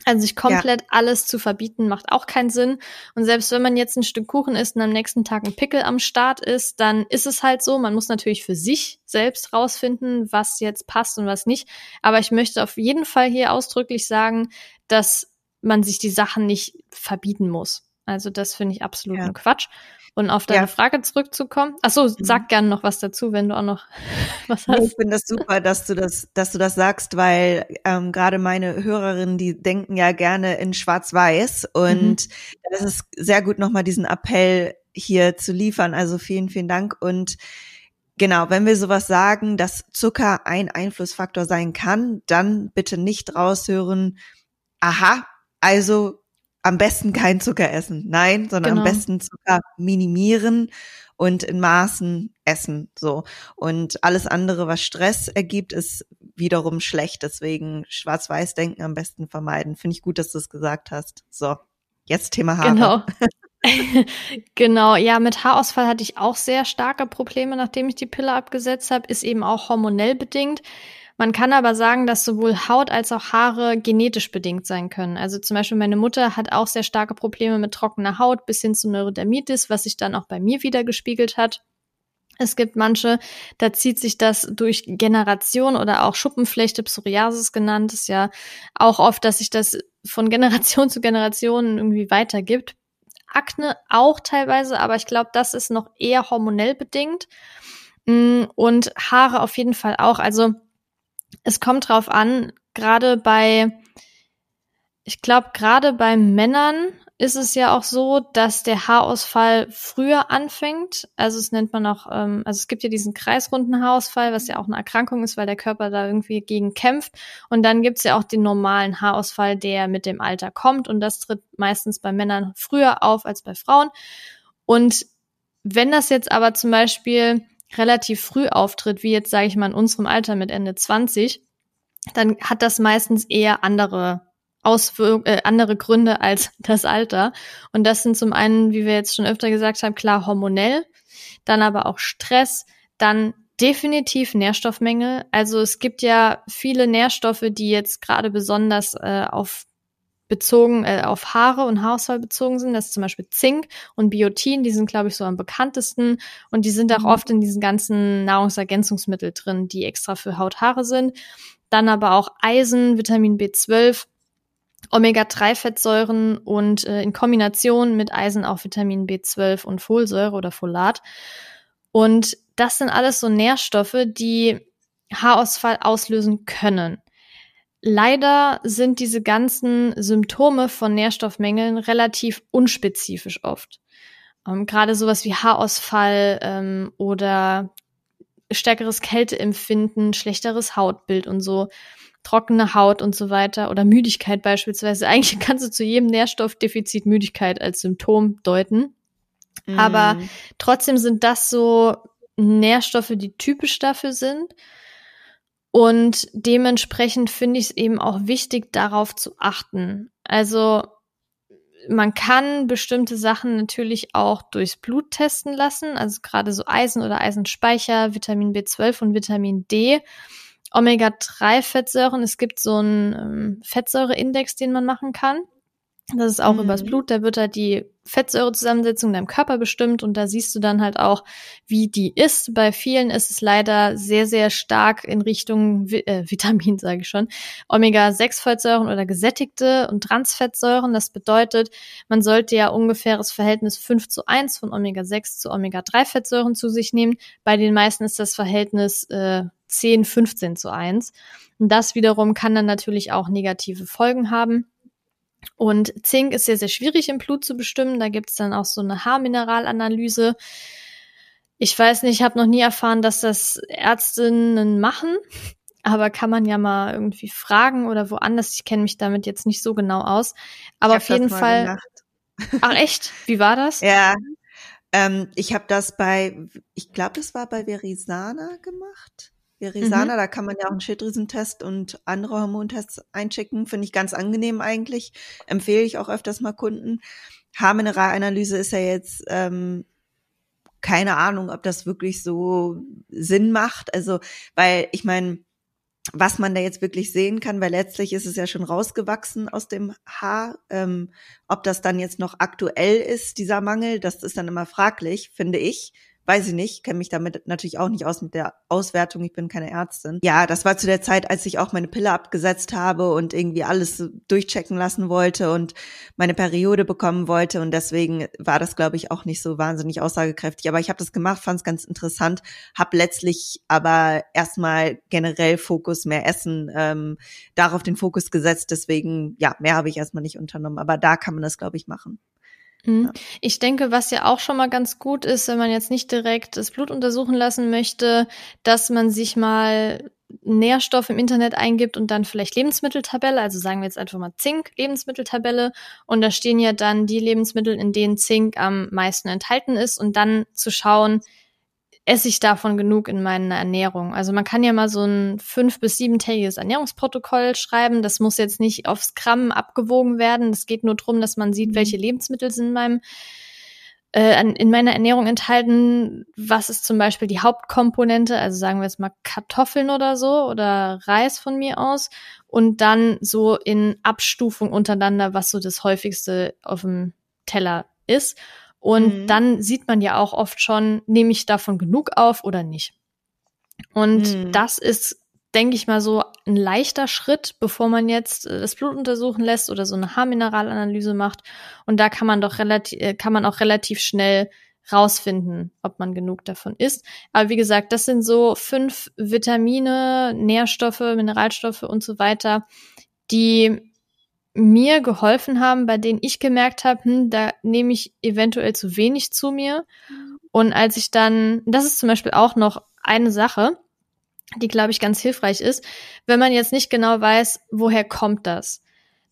Also sich komplett ja. alles zu verbieten, macht auch keinen Sinn. Und selbst wenn man jetzt ein Stück Kuchen isst und am nächsten Tag ein Pickel am Start ist, dann ist es halt so. Man muss natürlich für sich selbst rausfinden, was jetzt passt und was nicht. Aber ich möchte auf jeden Fall hier ausdrücklich sagen, dass man sich die Sachen nicht verbieten muss. Also das finde ich absolut ja. Quatsch. Und auf deine ja. Frage zurückzukommen. Ach so, sag mhm. gerne noch was dazu, wenn du auch noch <laughs> was hast. Ich finde das super, dass du das, dass du das sagst, weil ähm, gerade meine Hörerinnen, die denken ja gerne in Schwarz-Weiß und mhm. das ist sehr gut, nochmal diesen Appell hier zu liefern. Also vielen, vielen Dank und Genau, wenn wir sowas sagen, dass Zucker ein Einflussfaktor sein kann, dann bitte nicht raushören, aha, also am besten kein Zucker essen. Nein, sondern genau. am besten Zucker minimieren und in Maßen essen. So. Und alles andere, was Stress ergibt, ist wiederum schlecht. Deswegen Schwarz-Weiß-Denken am besten vermeiden. Finde ich gut, dass du es gesagt hast. So. Jetzt Thema Haare. Genau. <laughs> <laughs> genau, ja, mit Haarausfall hatte ich auch sehr starke Probleme, nachdem ich die Pille abgesetzt habe, ist eben auch hormonell bedingt. Man kann aber sagen, dass sowohl Haut als auch Haare genetisch bedingt sein können. Also zum Beispiel meine Mutter hat auch sehr starke Probleme mit trockener Haut bis hin zu Neurodermitis, was sich dann auch bei mir wieder gespiegelt hat. Es gibt manche, da zieht sich das durch Generation oder auch Schuppenflechte, Psoriasis genannt, ist ja auch oft, dass sich das von Generation <laughs> zu Generation irgendwie weitergibt. Akne auch teilweise, aber ich glaube, das ist noch eher hormonell bedingt. Mm, und Haare auf jeden Fall auch. Also es kommt drauf an, gerade bei, ich glaube, gerade bei Männern ist es ja auch so, dass der Haarausfall früher anfängt. Also es nennt man auch, ähm, also es gibt ja diesen kreisrunden Haarausfall, was ja auch eine Erkrankung ist, weil der Körper da irgendwie gegen kämpft. Und dann gibt's ja auch den normalen Haarausfall, der mit dem Alter kommt. Und das tritt meistens bei Männern früher auf als bei Frauen. Und wenn das jetzt aber zum Beispiel relativ früh auftritt, wie jetzt sage ich mal in unserem Alter mit Ende 20, dann hat das meistens eher andere Auswirk äh, andere Gründe als <laughs> das Alter. Und das sind zum einen, wie wir jetzt schon öfter gesagt haben, klar hormonell, dann aber auch Stress, dann definitiv Nährstoffmängel. Also es gibt ja viele Nährstoffe, die jetzt gerade besonders äh, auf bezogen äh, auf Haare und Haarausfall bezogen sind. Das ist zum Beispiel Zink und Biotin, die sind, glaube ich, so am bekanntesten. Und die sind auch mhm. oft in diesen ganzen Nahrungsergänzungsmittel drin, die extra für Haut, Haare sind. Dann aber auch Eisen, Vitamin B12, Omega-3-Fettsäuren und äh, in Kombination mit Eisen auch Vitamin B12 und Folsäure oder Folat. Und das sind alles so Nährstoffe, die Haarausfall auslösen können. Leider sind diese ganzen Symptome von Nährstoffmängeln relativ unspezifisch oft. Ähm, Gerade sowas wie Haarausfall ähm, oder stärkeres Kälteempfinden, schlechteres Hautbild und so, trockene Haut und so weiter oder Müdigkeit beispielsweise. <laughs> Eigentlich kannst du zu jedem Nährstoffdefizit Müdigkeit als Symptom deuten. Mm. Aber trotzdem sind das so Nährstoffe, die typisch dafür sind. Und dementsprechend finde ich es eben auch wichtig, darauf zu achten. Also man kann bestimmte Sachen natürlich auch durchs Blut testen lassen, also gerade so Eisen oder Eisenspeicher, Vitamin B12 und Vitamin D. Omega-3-Fettsäuren, es gibt so einen ähm, Fettsäureindex, den man machen kann. Das ist auch mhm. übers Blut, da wird halt die Fettsäurezusammensetzung in deinem Körper bestimmt und da siehst du dann halt auch, wie die ist. Bei vielen ist es leider sehr, sehr stark in Richtung äh, Vitamin, <laughs> sage ich schon, Omega-6-Fettsäuren oder gesättigte und Transfettsäuren. Das bedeutet, man sollte ja ungefähres Verhältnis 5 zu 1 von Omega-6 zu Omega-3-Fettsäuren zu sich nehmen. Bei den meisten ist das Verhältnis äh, 10, 15 zu 1. Und das wiederum kann dann natürlich auch negative Folgen haben. Und Zink ist sehr, sehr schwierig im Blut zu bestimmen. Da gibt es dann auch so eine Haarmineralanalyse. Ich weiß nicht, ich habe noch nie erfahren, dass das Ärztinnen machen. Aber kann man ja mal irgendwie fragen oder woanders. Ich kenne mich damit jetzt nicht so genau aus. Aber auf jeden Fall. Gemacht. <laughs> Ach echt? Wie war das? Ja. Ähm, ich habe das bei, ich glaube, das war bei Verisana gemacht. Verisana, mhm. da kann man ja auch einen Schilddrüsentest und andere Hormontests einschicken. Finde ich ganz angenehm eigentlich. Empfehle ich auch öfters mal Kunden. Haarmineralanalyse ist ja jetzt ähm, keine Ahnung, ob das wirklich so Sinn macht. Also, weil ich meine, was man da jetzt wirklich sehen kann, weil letztlich ist es ja schon rausgewachsen aus dem Haar. Ähm, ob das dann jetzt noch aktuell ist, dieser Mangel, das ist dann immer fraglich, finde ich weiß ich nicht, kenne mich damit natürlich auch nicht aus mit der Auswertung, ich bin keine Ärztin. Ja, das war zu der Zeit, als ich auch meine Pille abgesetzt habe und irgendwie alles durchchecken lassen wollte und meine Periode bekommen wollte und deswegen war das, glaube ich, auch nicht so wahnsinnig aussagekräftig. Aber ich habe das gemacht, fand es ganz interessant, habe letztlich aber erstmal generell Fokus mehr Essen, ähm, darauf den Fokus gesetzt, deswegen, ja, mehr habe ich erstmal nicht unternommen, aber da kann man das, glaube ich, machen. Mhm. Ich denke, was ja auch schon mal ganz gut ist, wenn man jetzt nicht direkt das Blut untersuchen lassen möchte, dass man sich mal Nährstoff im Internet eingibt und dann vielleicht Lebensmitteltabelle, also sagen wir jetzt einfach mal Zink, Lebensmitteltabelle, und da stehen ja dann die Lebensmittel, in denen Zink am meisten enthalten ist. Und dann zu schauen, esse ich davon genug in meiner Ernährung. Also man kann ja mal so ein fünf- bis siebentägiges Ernährungsprotokoll schreiben. Das muss jetzt nicht aufs Gramm abgewogen werden. Es geht nur darum, dass man sieht, mhm. welche Lebensmittel sind in meinem äh, in meiner Ernährung enthalten, was ist zum Beispiel die Hauptkomponente, also sagen wir jetzt mal Kartoffeln oder so oder Reis von mir aus und dann so in Abstufung untereinander, was so das häufigste auf dem Teller ist. Und mhm. dann sieht man ja auch oft schon, nehme ich davon genug auf oder nicht. Und mhm. das ist denke ich mal, so ein leichter Schritt, bevor man jetzt äh, das Blut untersuchen lässt oder so eine Haarmineralanalyse macht. Und da kann man doch relativ, äh, kann man auch relativ schnell rausfinden, ob man genug davon isst. Aber wie gesagt, das sind so fünf Vitamine, Nährstoffe, Mineralstoffe und so weiter, die mir geholfen haben, bei denen ich gemerkt habe, hm, da nehme ich eventuell zu wenig zu mir. Mhm. Und als ich dann, das ist zum Beispiel auch noch eine Sache, die, glaube ich, ganz hilfreich ist, wenn man jetzt nicht genau weiß, woher kommt das,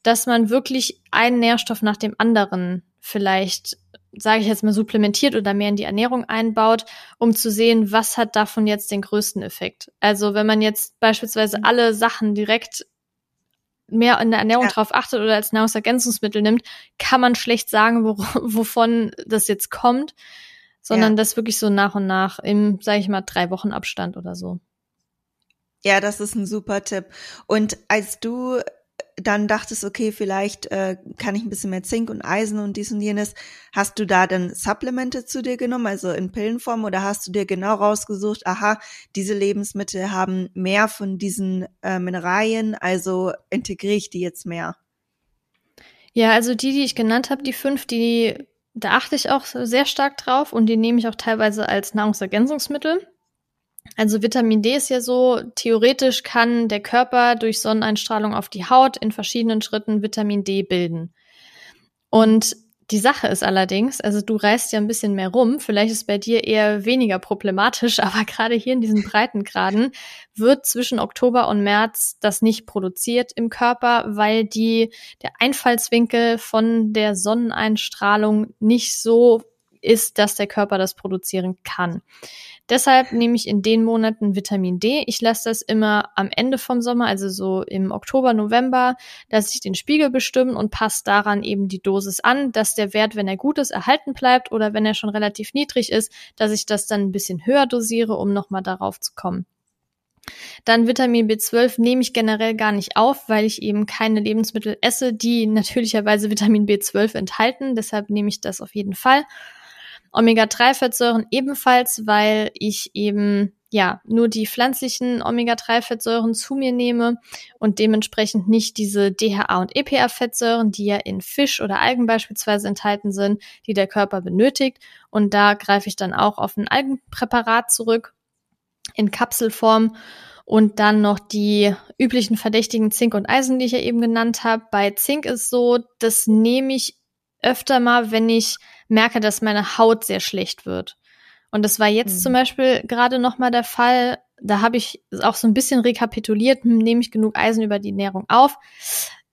dass man wirklich einen Nährstoff nach dem anderen vielleicht, sage ich jetzt mal, supplementiert oder mehr in die Ernährung einbaut, um zu sehen, was hat davon jetzt den größten Effekt. Also wenn man jetzt beispielsweise mhm. alle Sachen direkt mehr in der Ernährung ja. drauf achtet oder als Nahrungsergänzungsmittel nimmt, kann man schlecht sagen, wo, <laughs> wovon das jetzt kommt, sondern ja. das wirklich so nach und nach im, sage ich mal, drei Wochen Abstand oder so. Ja, das ist ein super Tipp. Und als du dann dachtest, okay, vielleicht äh, kann ich ein bisschen mehr Zink und Eisen und dies und jenes, hast du da dann Supplemente zu dir genommen, also in Pillenform, oder hast du dir genau rausgesucht, aha, diese Lebensmittel haben mehr von diesen äh, Mineralien, also integriere ich die jetzt mehr? Ja, also die, die ich genannt habe, die fünf, die da achte ich auch sehr stark drauf und die nehme ich auch teilweise als Nahrungsergänzungsmittel. Also Vitamin D ist ja so, theoretisch kann der Körper durch Sonneneinstrahlung auf die Haut in verschiedenen Schritten Vitamin D bilden. Und die Sache ist allerdings, also du reist ja ein bisschen mehr rum, vielleicht ist bei dir eher weniger problematisch, <laughs> aber gerade hier in diesen Breitengraden wird zwischen Oktober und März das nicht produziert im Körper, weil die, der Einfallswinkel von der Sonneneinstrahlung nicht so ist, dass der Körper das produzieren kann. Deshalb nehme ich in den Monaten Vitamin D. Ich lasse das immer am Ende vom Sommer, also so im Oktober, November, dass ich den Spiegel bestimmen und passe daran eben die Dosis an, dass der Wert, wenn er gut ist, erhalten bleibt oder wenn er schon relativ niedrig ist, dass ich das dann ein bisschen höher dosiere, um nochmal darauf zu kommen. Dann Vitamin B12 nehme ich generell gar nicht auf, weil ich eben keine Lebensmittel esse, die natürlicherweise Vitamin B12 enthalten. Deshalb nehme ich das auf jeden Fall. Omega-3-Fettsäuren ebenfalls, weil ich eben ja nur die pflanzlichen Omega-3-Fettsäuren zu mir nehme und dementsprechend nicht diese DHA und EPA-Fettsäuren, die ja in Fisch oder Algen beispielsweise enthalten sind, die der Körper benötigt. Und da greife ich dann auch auf ein Algenpräparat zurück in Kapselform. Und dann noch die üblichen verdächtigen Zink und Eisen, die ich ja eben genannt habe. Bei Zink ist so, das nehme ich öfter mal, wenn ich merke, dass meine Haut sehr schlecht wird. Und das war jetzt mhm. zum Beispiel gerade noch mal der Fall. Da habe ich auch so ein bisschen rekapituliert, hm, nehme ich genug Eisen über die Ernährung auf.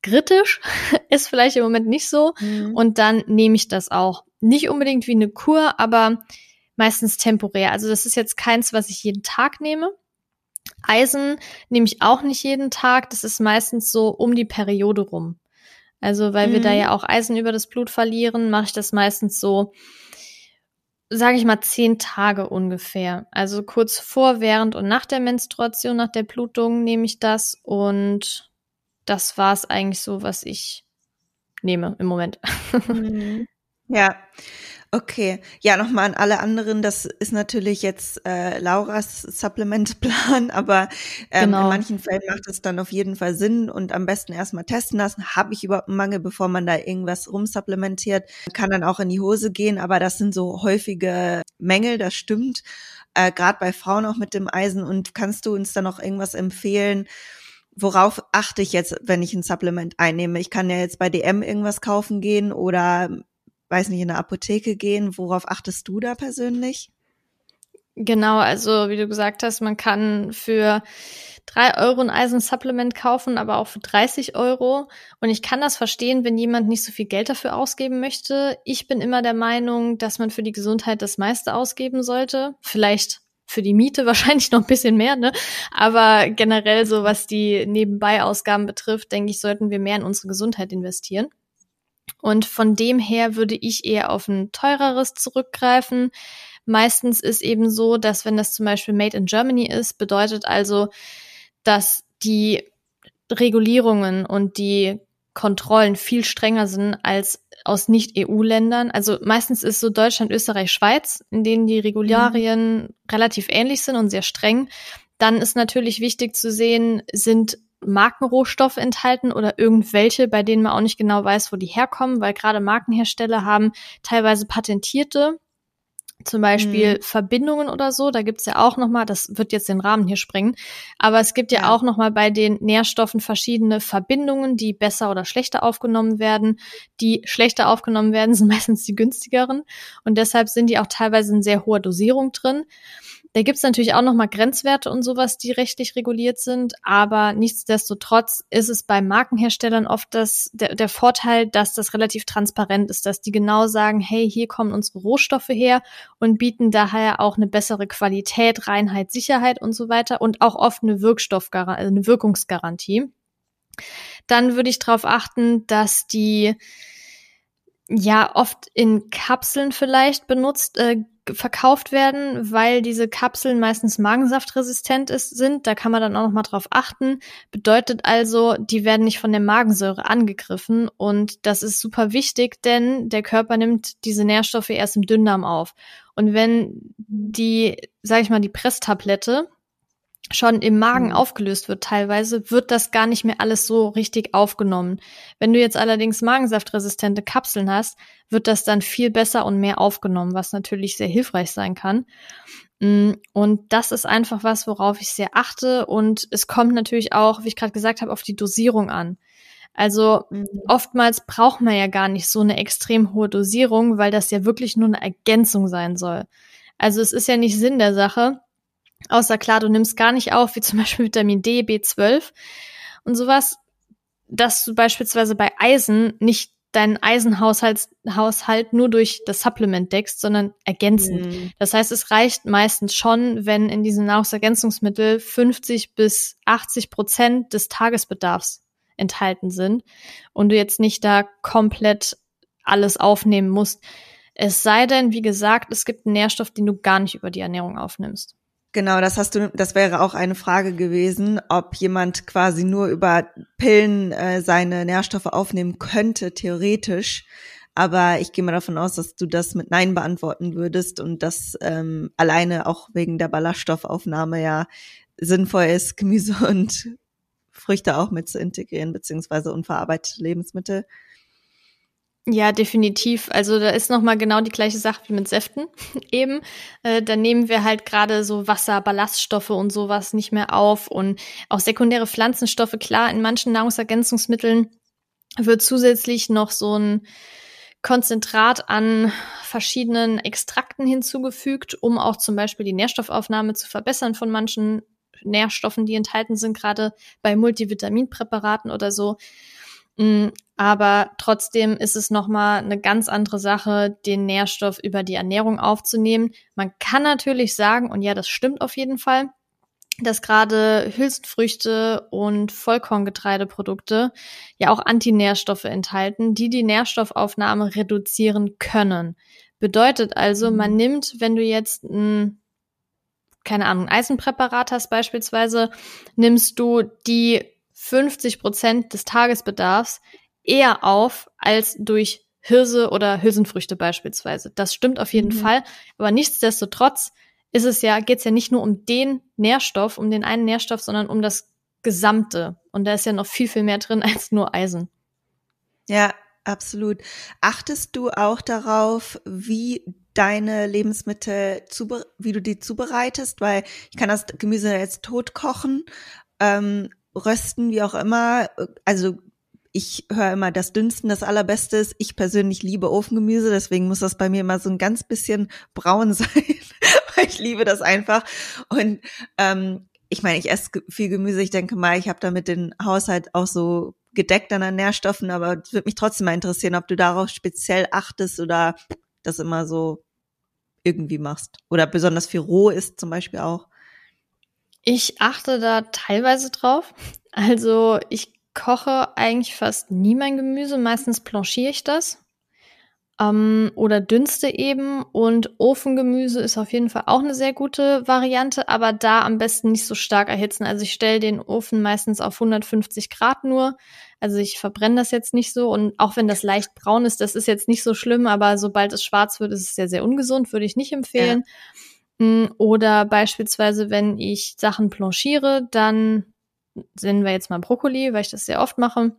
Kritisch <laughs> ist vielleicht im Moment nicht so. Mhm. Und dann nehme ich das auch. Nicht unbedingt wie eine Kur, aber meistens temporär. Also das ist jetzt keins, was ich jeden Tag nehme. Eisen nehme ich auch nicht jeden Tag. Das ist meistens so um die Periode rum. Also, weil mhm. wir da mhm. ja auch Eisen über das Blut verlieren, mache ich das meistens so, sage ich mal, zehn Tage ungefähr. Also kurz vor, während und nach der Menstruation, nach der Blutung nehme ich das und das war es eigentlich so, was ich nehme im Moment. <laughs> Mhm. Ja, Okay, ja, nochmal an alle anderen, das ist natürlich jetzt äh, Lauras Supplementplan, <laughs> aber ähm, genau. in manchen Fällen macht es dann auf jeden Fall Sinn und am besten erstmal testen lassen, habe ich überhaupt einen Mangel, bevor man da irgendwas rumsupplementiert, kann dann auch in die Hose gehen, aber das sind so häufige Mängel, das stimmt, äh, gerade bei Frauen auch mit dem Eisen. Und kannst du uns da noch irgendwas empfehlen, worauf achte ich jetzt, wenn ich ein Supplement einnehme? Ich kann ja jetzt bei DM irgendwas kaufen gehen oder weiß nicht, in eine Apotheke gehen. Worauf achtest du da persönlich? Genau, also wie du gesagt hast, man kann für drei Euro ein Eisensupplement kaufen, aber auch für 30 Euro. Und ich kann das verstehen, wenn jemand nicht so viel Geld dafür ausgeben möchte. Ich bin immer der Meinung, dass man für die Gesundheit das meiste ausgeben sollte. Vielleicht für die Miete <laughs> wahrscheinlich noch ein bisschen mehr, ne? Aber generell so, was die Nebenbei-Ausgaben betrifft, denke ich, sollten wir mehr in unsere Gesundheit investieren. Und von dem her würde ich eher auf ein teureres zurückgreifen. Meistens ist eben so, dass wenn das zum Beispiel Made in Germany ist, bedeutet also, dass die Regulierungen und die Kontrollen viel strenger sind als aus Nicht-EU-Ländern. Also meistens ist so Deutschland, Österreich, Schweiz, in denen die Regularien mhm. relativ ähnlich sind und sehr streng. Dann ist natürlich wichtig zu sehen, sind Markenrohstoffe enthalten oder irgendwelche, bei denen man auch nicht genau weiß, wo die herkommen, weil gerade Markenhersteller haben teilweise patentierte zum Beispiel mhm. Verbindungen oder so, da gibt's ja auch nochmal, das wird jetzt den Rahmen hier sprengen, aber es gibt ja, ja. auch nochmal bei den Nährstoffen verschiedene Verbindungen, die besser oder schlechter aufgenommen werden. Die schlechter aufgenommen werden, <laughs> sind meistens die günstigeren und deshalb sind die auch teilweise in sehr hoher Dosierung drin. Da gibt's natürlich auch nochmal Grenzwerte und sowas, die rechtlich reguliert sind, aber nichtsdestotrotz ist es bei Markenherstellern oft das, der, der Vorteil, dass das relativ transparent ist, dass die genau sagen, hey, hier kommen unsere Rohstoffe her und bieten daher auch eine bessere Qualität, Reinheit, Sicherheit und so weiter und auch oft eine Wirkstoffgarantie, also eine Wirkungsgarantie. Dann würde ich darauf achten, dass die ja oft in Kapseln vielleicht benutzt äh, verkauft werden, weil diese Kapseln meistens magensaftresistent ist, sind. Da kann man dann auch noch mal drauf achten. Bedeutet also, die werden nicht von der Magensäure angegriffen und das ist super wichtig, denn der Körper nimmt diese Nährstoffe erst im Dünndarm auf. Und wenn die, sag ich mal, die Presstablette schon im Magen mhm. aufgelöst wird teilweise, wird das gar nicht mehr alles so richtig aufgenommen. Wenn du jetzt allerdings magensaftresistente Kapseln hast, wird das dann viel besser und mehr aufgenommen, was natürlich sehr hilfreich sein kann. Mm, und das ist einfach was, worauf ich sehr achte. Und es kommt natürlich auch, wie ich gerade gesagt habe, auf die Dosierung an. Also mhm. oftmals braucht man ja gar nicht so eine extrem hohe Dosierung, weil das ja wirklich nur eine Ergänzung sein soll. Also es ist ja nicht Sinn der Sache, Außer klar, du nimmst gar nicht auf, wie zum <laughs> Beispiel Vitamin D, B12 und sowas, dass du beispielsweise bei Eisen nicht deinen Eisenhaushalt Haushalt nur durch das Supplement deckst, sondern ergänzend. Mhm. Das heißt, es reicht meistens schon, wenn in diesen Nahrungsergänzungsmittel 50 bis 80 Prozent des Tagesbedarfs enthalten sind und du jetzt nicht da komplett alles aufnehmen musst. Es sei denn, wie gesagt, es gibt einen Nährstoff, den du gar nicht über die Ernährung aufnimmst. Genau, das hast du, das wäre auch eine Frage gewesen, ob jemand quasi nur über Pillen äh, seine Nährstoffe aufnehmen könnte, theoretisch. Aber ich gehe mal davon aus, dass du das mit Nein beantworten würdest und dass ähm, alleine auch wegen der Ballaststoffaufnahme ja sinnvoll ist, Gemüse <laughs> und Früchte auch mit zu integrieren, beziehungsweise unverarbeitete Lebensmittel. Ja, definitiv. Also da ist nochmal genau die gleiche Sache wie mit Säften <laughs> eben. Äh, da nehmen wir halt gerade so Wasser, Ballaststoffe und sowas nicht mehr auf und auch sekundäre Pflanzenstoffe. Klar, in manchen Nahrungsergänzungsmitteln wird zusätzlich noch so ein Konzentrat an verschiedenen Extrakten hinzugefügt, um auch zum Beispiel die Nährstoffaufnahme zu verbessern von manchen Nährstoffen, die enthalten sind, gerade bei Multivitaminpräparaten oder so. Mm, aber trotzdem ist es nochmal eine ganz andere Sache, den Nährstoff über die Ernährung aufzunehmen. Man kann natürlich sagen, und ja, das stimmt auf jeden Fall, dass gerade Hülsenfrüchte und Vollkorngetreideprodukte ja auch Antinährstoffe enthalten, die die Nährstoffaufnahme reduzieren können. Bedeutet also, man mhm. nimmt, wenn du jetzt ein, keine Ahnung, Eisenpräparat hast beispielsweise, nimmst du die 50 Prozent des Tagesbedarfs eher auf als durch Hirse oder Hülsenfrüchte beispielsweise. Das stimmt auf jeden mhm. Fall. Aber nichtsdestotrotz ist es ja, geht es ja nicht nur um den Nährstoff, um den einen Nährstoff, sondern um das Gesamte. Und da ist ja noch viel, viel mehr drin <laughs> als nur Eisen. Ja, absolut. Achtest du auch darauf, wie deine Lebensmittel, wie du die zubereitest? Weil ich kann das Gemüse jetzt tot kochen. Ähm, rösten, wie auch immer. Also ich höre immer, dass Dünsten das allerbeste ist. Ich persönlich liebe Ofengemüse, deswegen muss das bei mir immer so ein ganz bisschen braun <laughs> sein, weil ich liebe das einfach. Und ähm, ich meine, ich esse viel Gemüse. Ich denke mal, ich habe damit den Haushalt auch so gedeckt an Nährstoffen, aber es würde mich trotzdem mal interessieren, ob du darauf speziell achtest oder das immer so irgendwie machst. Oder besonders viel roh ist zum Beispiel auch. Ich achte da teilweise drauf. Also ich koche eigentlich fast nie mein Gemüse. Meistens planchiere ich das. Ähm, oder dünste eben. Und Ofengemüse ist auf jeden Fall auch eine sehr gute Variante, aber da am besten nicht so stark erhitzen. Also ich stelle den Ofen meistens auf 150 Grad nur. Also ich verbrenne das jetzt nicht so. Und auch wenn das leicht braun ist, das ist jetzt nicht so schlimm, aber sobald es schwarz wird, ist es sehr, sehr ungesund, würde ich nicht empfehlen. Ja. Mm, oder beispielsweise, wenn ich Sachen planchiere, dann sehen wir jetzt mal Brokkoli, weil ich das sehr oft mache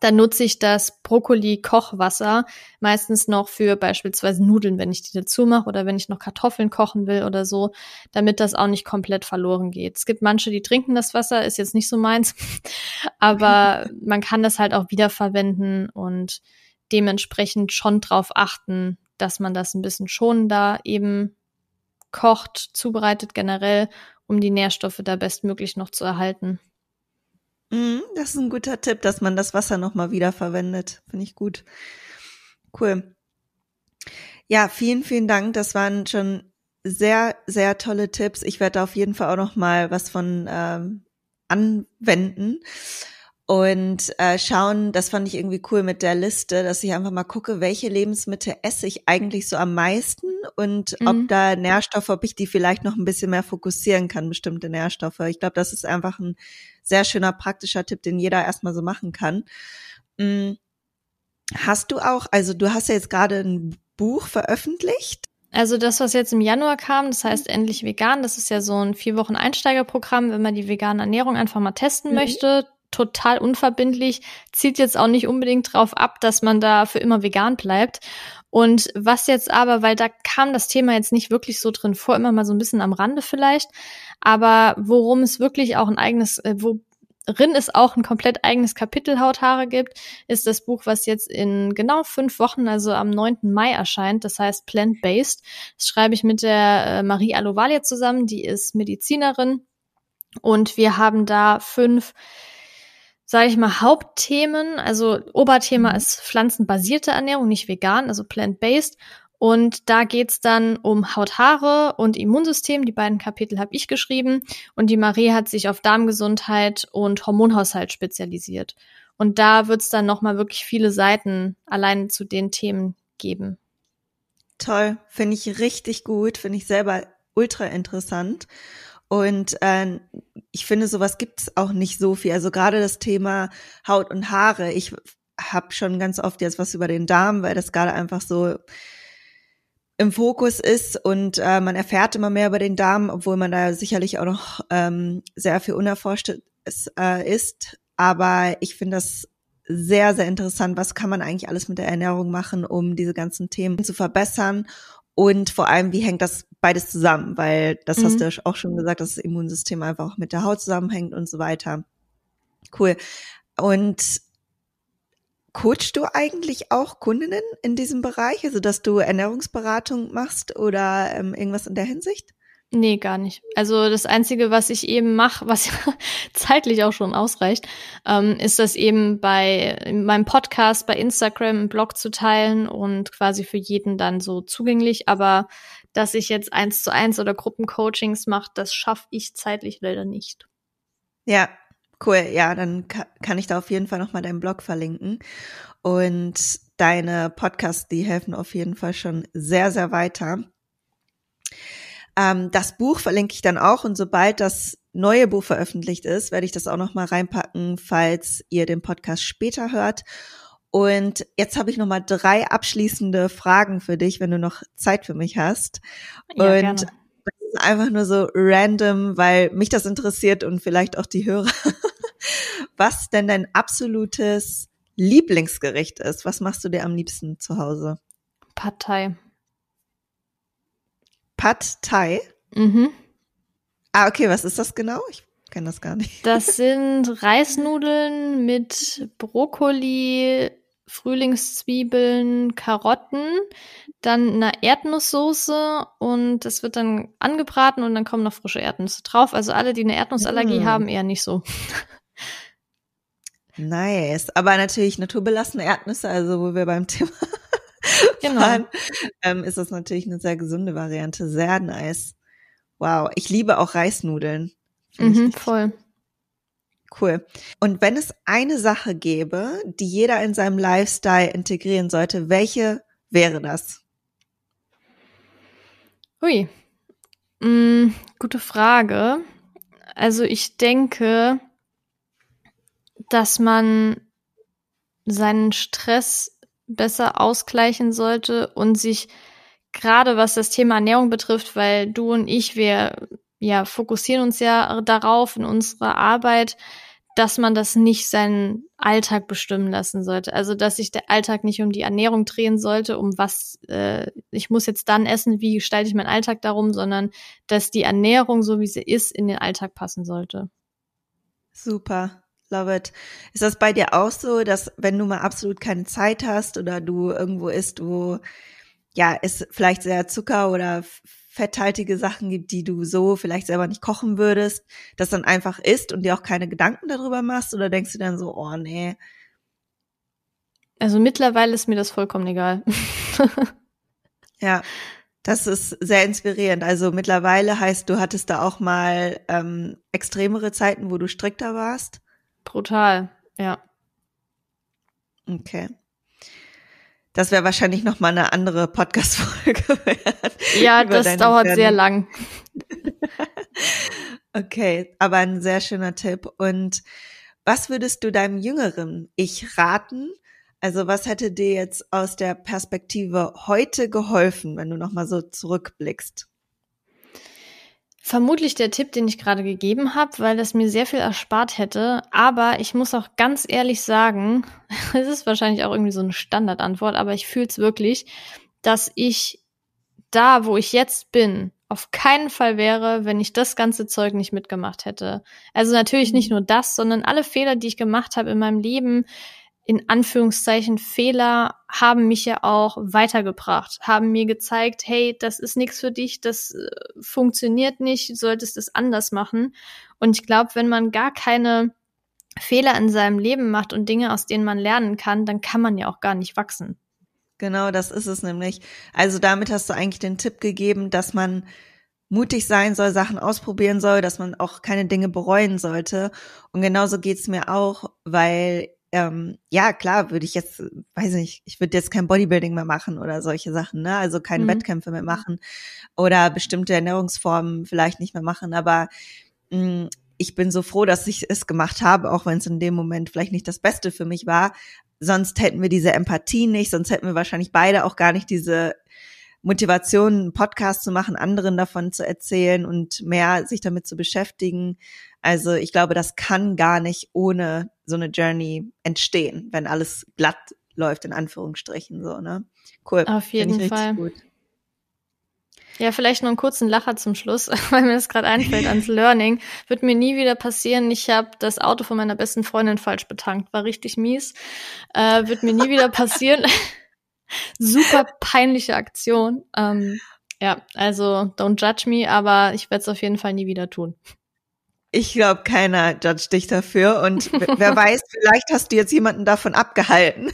dann nutze ich das Brokkoli-Kochwasser meistens noch für beispielsweise Nudeln, wenn ich die dazu mache oder wenn ich noch Kartoffeln kochen will oder so, damit das auch nicht komplett verloren geht. Es gibt manche, die trinken das Wasser, ist jetzt nicht so meins, <laughs> aber man kann das halt auch wiederverwenden und dementsprechend schon drauf achten, dass man das ein bisschen schonender eben kocht, zubereitet generell, um die Nährstoffe da bestmöglich noch zu erhalten. Mhm, das ist ein guter Tipp, dass man das Wasser nochmal wiederverwendet. Finde ich gut. Cool. Ja, vielen, vielen Dank. Das waren schon sehr, sehr tolle Tipps. Ich werde auf jeden Fall auch noch mal was von ähm, anwenden und äh, schauen, das fand ich irgendwie cool mit der Liste, dass ich einfach mal gucke, welche Lebensmittel esse ich eigentlich so am meisten und mhm. ob da Nährstoffe, ob ich die vielleicht noch ein bisschen mehr fokussieren kann, bestimmte Nährstoffe. Ich glaube, das ist einfach ein sehr schöner praktischer Tipp, den jeder erstmal so machen kann. Mhm. Hast du auch, also du hast ja jetzt gerade ein Buch veröffentlicht. Also das, was jetzt im Januar kam, das heißt endlich vegan, das ist ja so ein vier Wochen Einsteigerprogramm, wenn man die vegane Ernährung einfach mal testen mhm. möchte total unverbindlich, zielt jetzt auch nicht unbedingt drauf ab, dass man da für immer vegan bleibt. Und was jetzt aber, weil da kam das Thema jetzt nicht wirklich so drin vor, immer mal so ein bisschen am Rande vielleicht, aber worum es wirklich auch ein eigenes, äh, worin es auch ein komplett eigenes Kapitel Hauthaare gibt, ist das Buch, was jetzt in genau fünf Wochen, also am 9. Mai erscheint. Das heißt Plant-Based. Das schreibe ich mit der äh, Marie Alovalia zusammen, die ist Medizinerin. Und wir haben da fünf sage ich mal, Hauptthemen. Also Oberthema mhm. ist pflanzenbasierte Ernährung, nicht vegan, also plant-based. Und da geht's dann um Haut, Haare und Immunsystem. Die beiden Kapitel habe ich geschrieben. Und die Marie hat sich auf Darmgesundheit und Hormonhaushalt spezialisiert. Und da wird's dann nochmal wirklich viele Seiten allein zu den Themen geben. Toll, finde ich richtig gut, finde ich selber ultra interessant. Und äh, ich finde, sowas gibt's auch nicht so viel. Also gerade das Thema Haut und Haare. Ich habe schon ganz oft jetzt was über den Darm, weil das gerade einfach so im Fokus ist und äh, man erfährt immer mehr über den Darm, obwohl man da sicherlich auch noch ähm, sehr viel unerforscht ist. Äh, ist. Aber ich finde das sehr, sehr interessant. Was kann man eigentlich alles mit der Ernährung machen, um diese ganzen Themen zu verbessern? Und vor allem, wie hängt das beides zusammen? Weil das mhm. hast du auch schon gesagt, dass das Immunsystem einfach auch mit der Haut zusammenhängt und so weiter. Cool. Und coachst du eigentlich auch Kundinnen in diesem Bereich? Also, dass du Ernährungsberatung machst oder ähm, irgendwas in der Hinsicht? Nee, gar nicht. Also das Einzige, was ich eben mache, was <laughs> zeitlich auch schon ausreicht, ähm, ist das eben bei meinem Podcast, bei Instagram, im Blog zu teilen und quasi für jeden dann so zugänglich. Aber dass ich jetzt eins zu eins oder Gruppencoachings mache, das schaffe ich zeitlich leider nicht. Ja, cool. Ja, dann kann ich da auf jeden Fall nochmal deinen Blog verlinken. Und deine Podcasts, die helfen auf jeden Fall schon sehr, sehr weiter. Ähm, das Buch verlinke ich dann auch und sobald das neue Buch veröffentlicht ist, werde ich das auch noch mal reinpacken, falls ihr den Podcast später hört. Und jetzt habe ich noch mal drei abschließende Fragen für dich, wenn du noch Zeit für mich hast. Ja, und gerne. das ist einfach nur so random, weil mich das interessiert und vielleicht auch die Hörer. <laughs> Was denn dein absolutes Lieblingsgericht ist? Was machst du dir am liebsten zu Hause? Partei. Pad Thai. Mhm. Ah, okay, was ist das genau? Ich kenne das gar nicht. Das sind Reisnudeln mit Brokkoli, Frühlingszwiebeln, Karotten, dann eine Erdnusssoße und das wird dann angebraten und dann kommen noch frische Erdnüsse drauf. Also alle, die eine Erdnussallergie mm. haben, eher nicht so. Nice. Aber natürlich naturbelassene Erdnüsse, also wo wir beim <laughs> Thema genau. waren, ähm, ist das natürlich eine sehr gesunde Variante. Sehr nice. Wow. Ich liebe auch Reisnudeln. Mhm, voll. Cool. Und wenn es eine Sache gäbe, die jeder in seinem Lifestyle integrieren sollte, welche wäre das? Hui. Mm, gute Frage. Also ich denke, dass man seinen Stress besser ausgleichen sollte und sich gerade was das Thema Ernährung betrifft, weil du und ich, wir ja fokussieren uns ja darauf in unserer Arbeit, dass man das nicht seinen Alltag bestimmen lassen sollte. Also dass sich der Alltag nicht um die Ernährung drehen sollte, um was äh, ich muss jetzt dann essen, wie gestalte ich meinen Alltag darum, sondern dass die Ernährung, so wie sie ist, in den Alltag passen sollte. Super. Love it. Ist das bei dir auch so, dass wenn du mal absolut keine Zeit hast oder du irgendwo isst, wo ja es vielleicht sehr Zucker oder fetthaltige Sachen gibt, die du so vielleicht selber nicht kochen würdest, das dann einfach isst und dir auch keine Gedanken darüber machst oder denkst du dann so, oh nee. Also mittlerweile ist mir das vollkommen egal. <laughs> ja, das ist sehr inspirierend. Also mittlerweile heißt, du hattest da auch mal ähm, extremere Zeiten, wo du strikter warst. Brutal, ja. Okay. Das wäre wahrscheinlich noch mal eine andere Podcast-Folge. <laughs> ja, das dauert Rennen. sehr lang. <laughs> okay, aber ein sehr schöner Tipp. Und was würdest du deinem jüngeren Ich raten? Also was hätte dir jetzt aus der Perspektive heute geholfen, wenn du noch mal so zurückblickst? Vermutlich der Tipp, den ich gerade gegeben habe, weil das mir sehr viel erspart hätte. Aber ich muss auch ganz ehrlich sagen, <laughs> es ist wahrscheinlich auch irgendwie so eine Standardantwort, aber ich fühle es wirklich, dass ich da, wo ich jetzt bin, auf keinen Fall wäre, wenn ich das ganze Zeug nicht mitgemacht hätte. Also natürlich nicht mhm. nur das, sondern alle Fehler, die ich gemacht habe in meinem Leben, in Anführungszeichen Fehler haben mich ja auch weitergebracht, haben mir gezeigt, hey, das ist nichts für dich, das äh, funktioniert nicht, du solltest es anders machen. Und ich glaube, wenn man gar keine Fehler in seinem Leben macht und Dinge, aus denen man lernen kann, dann kann man ja auch gar nicht wachsen. Genau, das ist es nämlich. Also damit hast du eigentlich den Tipp gegeben, dass man mutig sein soll, Sachen ausprobieren soll, dass man auch keine Dinge bereuen sollte. Und genauso geht's mir auch, weil ähm, ja, klar, würde ich jetzt, weiß nicht, ich würde jetzt kein Bodybuilding mehr machen oder solche Sachen, ne? Also keine mhm. Wettkämpfe mehr machen oder bestimmte Ernährungsformen vielleicht nicht mehr machen, aber mh, hm, ich bin so froh, dass ich es gemacht habe, auch wenn es in dem Moment vielleicht nicht das Beste für mich war. Sonst hätten wir diese Empathie nicht, sonst hätten wir wahrscheinlich beide auch gar nicht diese Motivation, einen Podcast zu machen, anderen davon zu erzählen und mehr sich damit zu beschäftigen. Also ich glaube, das kann gar nicht ohne so eine Journey entstehen, wenn alles glatt läuft, in Anführungsstrichen, so, ne? Cool. Auf jeden Fall. Gut. Ja, vielleicht noch einen kurzen Lacher zum Schluss, <laughs> weil mir das gerade einfällt ans Learning. Wird mir nie wieder passieren. Ich habe das Auto von meiner besten Freundin falsch betankt. War richtig mies. Äh, wird mir nie wieder passieren. <laughs> Super peinliche Aktion. Ähm, ja, also don't judge me, aber ich werde es auf jeden Fall nie wieder tun. Ich glaube, keiner judgt dich dafür. Und wer <laughs> weiß, vielleicht hast du jetzt jemanden davon abgehalten.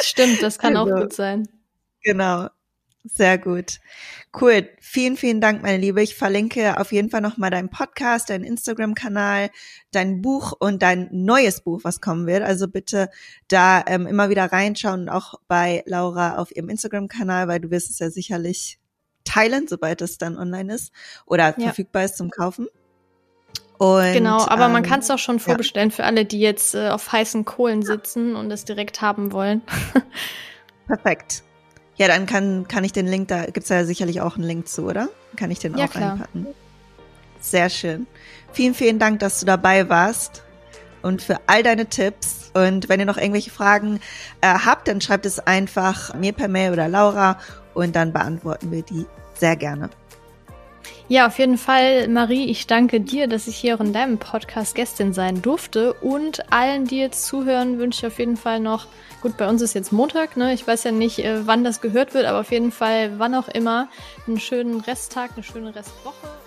Stimmt, das kann also, auch gut sein. Genau. Sehr gut. Cool. Vielen, vielen Dank, meine Liebe. Ich verlinke auf jeden Fall nochmal deinen Podcast, deinen Instagram-Kanal, dein Buch und dein neues Buch, was kommen wird. Also bitte da ähm, immer wieder reinschauen und auch bei Laura auf ihrem Instagram-Kanal, weil du wirst es ja sicherlich teilen, sobald es dann online ist oder ja. verfügbar ist zum Kaufen. Und, genau, aber ähm, man kann es auch schon vorbestellen ja. für alle, die jetzt äh, auf heißen Kohlen sitzen und es direkt haben wollen. <laughs> Perfekt. Ja, dann kann, kann ich den Link, da gibt's ja sicherlich auch einen Link zu, oder? Kann ich den ja, auch klar. reinpacken? Sehr schön. Vielen, vielen Dank, dass du dabei warst und für all deine Tipps. Und wenn ihr noch irgendwelche Fragen äh, habt, dann schreibt es einfach mir per Mail oder Laura und dann beantworten wir die sehr gerne. Ja, auf jeden Fall, Marie, ich danke dir, dass ich hier auch in deinem Podcast Gästin sein durfte. Und allen, die jetzt zuhören, wünsche ich auf jeden Fall noch, gut, bei uns ist jetzt Montag, ne? Ich weiß ja nicht, äh, wann das gehört wird, aber auf jeden Fall, wann auch immer, einen schönen Resttag, eine schöne Restwoche.